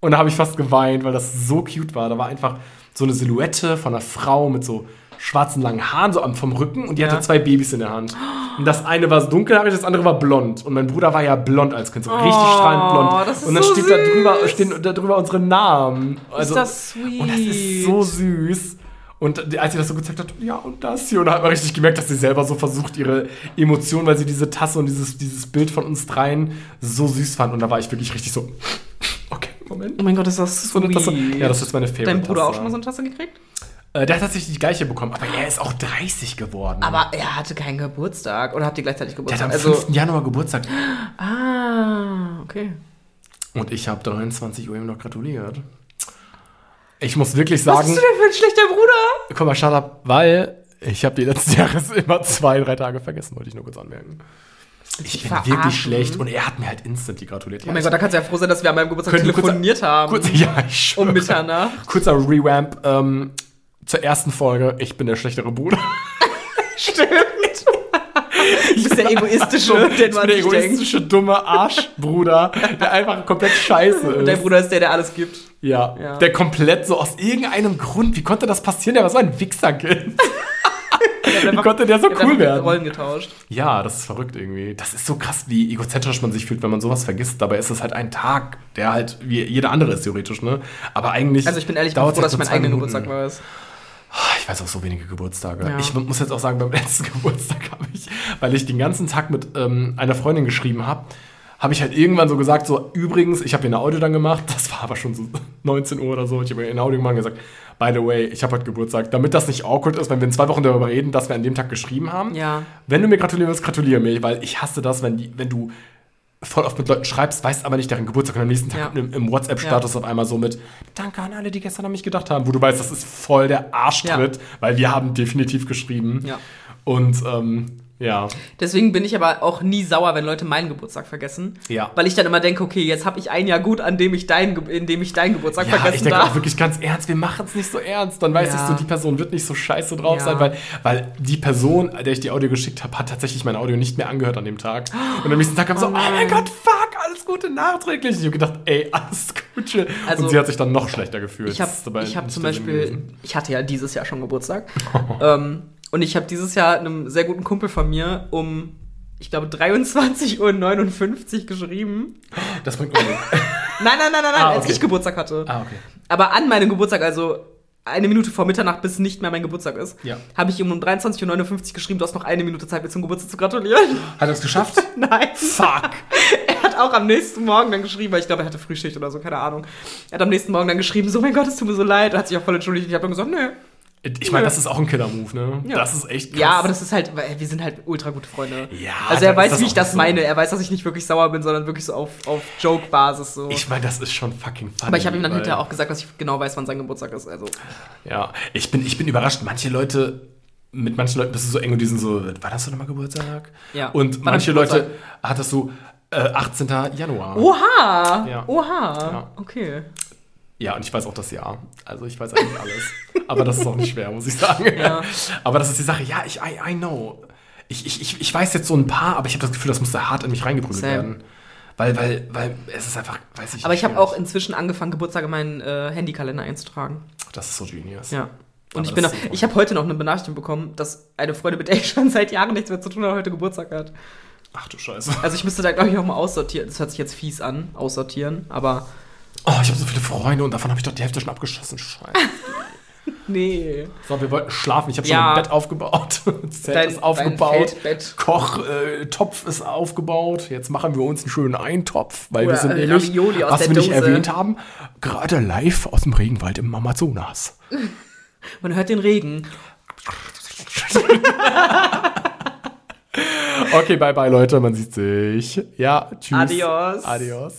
und da habe ich fast geweint, weil das so cute war. Da war einfach so eine Silhouette von einer Frau mit so schwarzen langen Haaren so am, vom Rücken und die Ja. hatte zwei Babys in der Hand. Und das eine war so dunkelhaarig, das andere war blond. Und mein Bruder war ja blond als Kind, so richtig Oh, strahlend blond. ist und dann so steht da drüber, stehen da drüber unsere Namen. Also, das sweet. Und das ist so süß. Und als sie das so gezeigt hat, ja, und das hier. Und da hat man richtig gemerkt, dass sie selber so versucht, ihre Emotionen, weil sie diese Tasse und dieses, dieses Bild von uns dreien so süß fand. Und da war ich wirklich richtig so, okay, Moment. Oh mein Gott, ist das So eine. Tasse. Ja, das ist meine Favorite Dein Bruder Tasse. auch schon mal so eine Tasse gekriegt? Äh, der hat tatsächlich die gleiche bekommen, aber er ist auch 30 geworden. Aber er hatte keinen Geburtstag. Oder habt ihr gleichzeitig der hat Geburtstag? am Also, 5. Januar Geburtstag. ah, okay. Und ich habe 23 Uhr ihm noch gratuliert. Ich muss wirklich Was sagen, bist du denn für ein schlechter Bruder? komm mal, shut up, weil ich habe die letzten Jahres immer zwei, drei Tage vergessen, wollte ich nur kurz anmerken. Ich bin verarschen? wirklich schlecht und er hat mir halt instantly gratuliert. Oh mein Gott, da kannst du ja froh sein, dass wir an meinem Geburtstag telefoniert haben. Kurz, ja, ich schwöre. um Mitternacht. Kurzer Revamp ähm, zur ersten Folge. Ich bin der schlechtere Bruder. Stimmt. Du bist der egoistische, der ich nur bin an der sich denkt. egoistische, dumme Arschbruder, der einfach komplett scheiße ist. Und dein Bruder ist der, der alles gibt. Ja, Ja. der komplett so aus irgendeinem Grund, wie konnte das passieren? Der war so ein Wichserkind. Wie konnte der so cool einfach werden? Rollen getauscht. Ja, das ist verrückt irgendwie. Das ist so krass, wie egozentrisch man sich fühlt, wenn man sowas vergisst. Dabei ist es halt ein Tag, der halt wie jeder andere ist theoretisch, ne? Aber eigentlich. Also ich bin ehrlich, ich bin froh, halt dass ich meinen eigenen Minuten. Geburtstag weiß. Ich weiß auch so wenige Geburtstage. Ja. Ich muss jetzt auch sagen, beim letzten Geburtstag habe ich, weil ich den ganzen Tag mit ähm, einer Freundin geschrieben habe, habe ich halt irgendwann so gesagt, so übrigens, ich habe ihr eine Audio dann gemacht, das war aber schon so 19 Uhr oder so, ich habe ihr ein Audio gemacht und gesagt, by the way, ich habe heute Geburtstag, damit das nicht awkward ist, wenn wir in zwei Wochen darüber reden, dass wir an dem Tag geschrieben haben. Ja. Wenn du mir gratulieren willst, gratuliere mir, weil ich hasse das, wenn, die, wenn du voll oft mit Leuten schreibst, weißt aber nicht deren Geburtstag und am nächsten Tag Ja. im, im WhatsApp-Status auf einmal so mit Danke an alle, die gestern an mich gedacht haben, wo du weißt, das ist voll der Arschtritt, weil wir haben definitiv geschrieben. Ja. Und ähm, ja, Deswegen bin ich aber auch nie sauer, wenn Leute meinen Geburtstag vergessen. Ja. Weil ich dann immer denke, okay, jetzt habe ich ein Jahr gut, an dem ich dein, in dem ich deinen Geburtstag ja ich vergessen denke darf. auch wirklich ganz ernst, wir machen es nicht so ernst. Dann weiß Ja. ich so, die Person wird nicht so scheiße drauf Ja. sein, weil, weil die Person, der ich die Audio geschickt habe, hat tatsächlich mein Audio nicht mehr angehört an dem Tag. Und am nächsten Tag kam so, oh mein Gott, fuck, alles Gute nachträglich. Ich habe gedacht, ey, alles Gute. Also, und sie hat sich dann noch schlechter gefühlt. Ich habe ich hab zum Beispiel, ich hatte ja dieses Jahr schon Geburtstag. ähm, und ich habe dieses Jahr einem sehr guten Kumpel von mir um, ich glaube, 23.59 Uhr geschrieben. Das bringt mir nichts. Nein, nein, nein, nein, nein, Ah, als okay. ich Geburtstag hatte. ah, okay. Aber an meinem Geburtstag, also eine Minute vor Mitternacht, bis nicht mehr mein Geburtstag ist, Ja. habe ich ihm um 23.59 Uhr geschrieben, du hast noch eine Minute Zeit, mir zum Geburtstag zu gratulieren. Hat er es geschafft? Nein. Fuck. Er hat auch am nächsten Morgen dann geschrieben, weil ich glaube, er hatte Frühschicht oder so, keine Ahnung. Er hat am nächsten Morgen dann geschrieben, so, mein Gott, es tut mir so leid. Er hat sich auch voll entschuldigt. Ich habe dann gesagt, nö. Ich meine, das ist auch ein Killer-Move, ne? Ja. Das ist echt krass. Ja, aber das ist halt, wir sind halt ultra gute Freunde. Ja, Also er weiß, das wie ich das so. meine. Er weiß, dass ich nicht wirklich sauer bin, sondern wirklich so auf, auf Joke-Basis so. Ich meine, das ist schon fucking funny. aber ich habe ihm dann hinterher auch gesagt, dass ich genau weiß, wann sein Geburtstag ist. Also Ja, ich bin, ich bin überrascht. Manche Leute, mit manchen Leuten bist du so eng und die sind so, wann hast du nochmal Geburtstag? Ja. Und Wann manche Leute hattest du äh, 18. Januar. Oha! Ja. Oha! Ja. Okay. Ja, und ich weiß auch das Jahr. Also ich weiß eigentlich alles. Aber das ist auch nicht schwer, muss ich sagen. Ja. Aber das ist die Sache. Ja, ich, I, I know. Ich, ich, ich, ich weiß jetzt so ein paar, aber ich habe das Gefühl, das muss da hart in mich reingeprügelt Same. werden. Weil, weil, weil es ist einfach, weiß ich Aber ich habe auch inzwischen angefangen, Geburtstag in meinen äh, Handykalender einzutragen. Das ist so genius. Ja. Und Aber ich bin auch, ich habe heute noch eine Benachrichtigung bekommen, dass eine Freundin, mit der ich schon seit Jahren nichts mehr zu tun habe, heute Geburtstag hat. Ach du Scheiße. Also ich müsste da, glaube ich, auch mal aussortieren. Das hört sich jetzt fies an, aussortieren, aber Oh, ich habe so viele Freunde und davon habe ich doch die Hälfte schon abgeschossen. Scheiße. nee. So, wir wollten schlafen. Ich habe schon Ja. ein Bett aufgebaut. Zelt Dein- ist aufgebaut. Kochtopf äh, ist aufgebaut. Jetzt machen wir uns einen schönen Eintopf, weil Oder wir sind nämlich, Ravioli aus was wir nicht Dose. erwähnt haben, gerade live aus dem Regenwald im Amazonas. Man hört den Regen. Okay, bye bye Leute, man sieht sich. Ja, tschüss. Adios. Adios.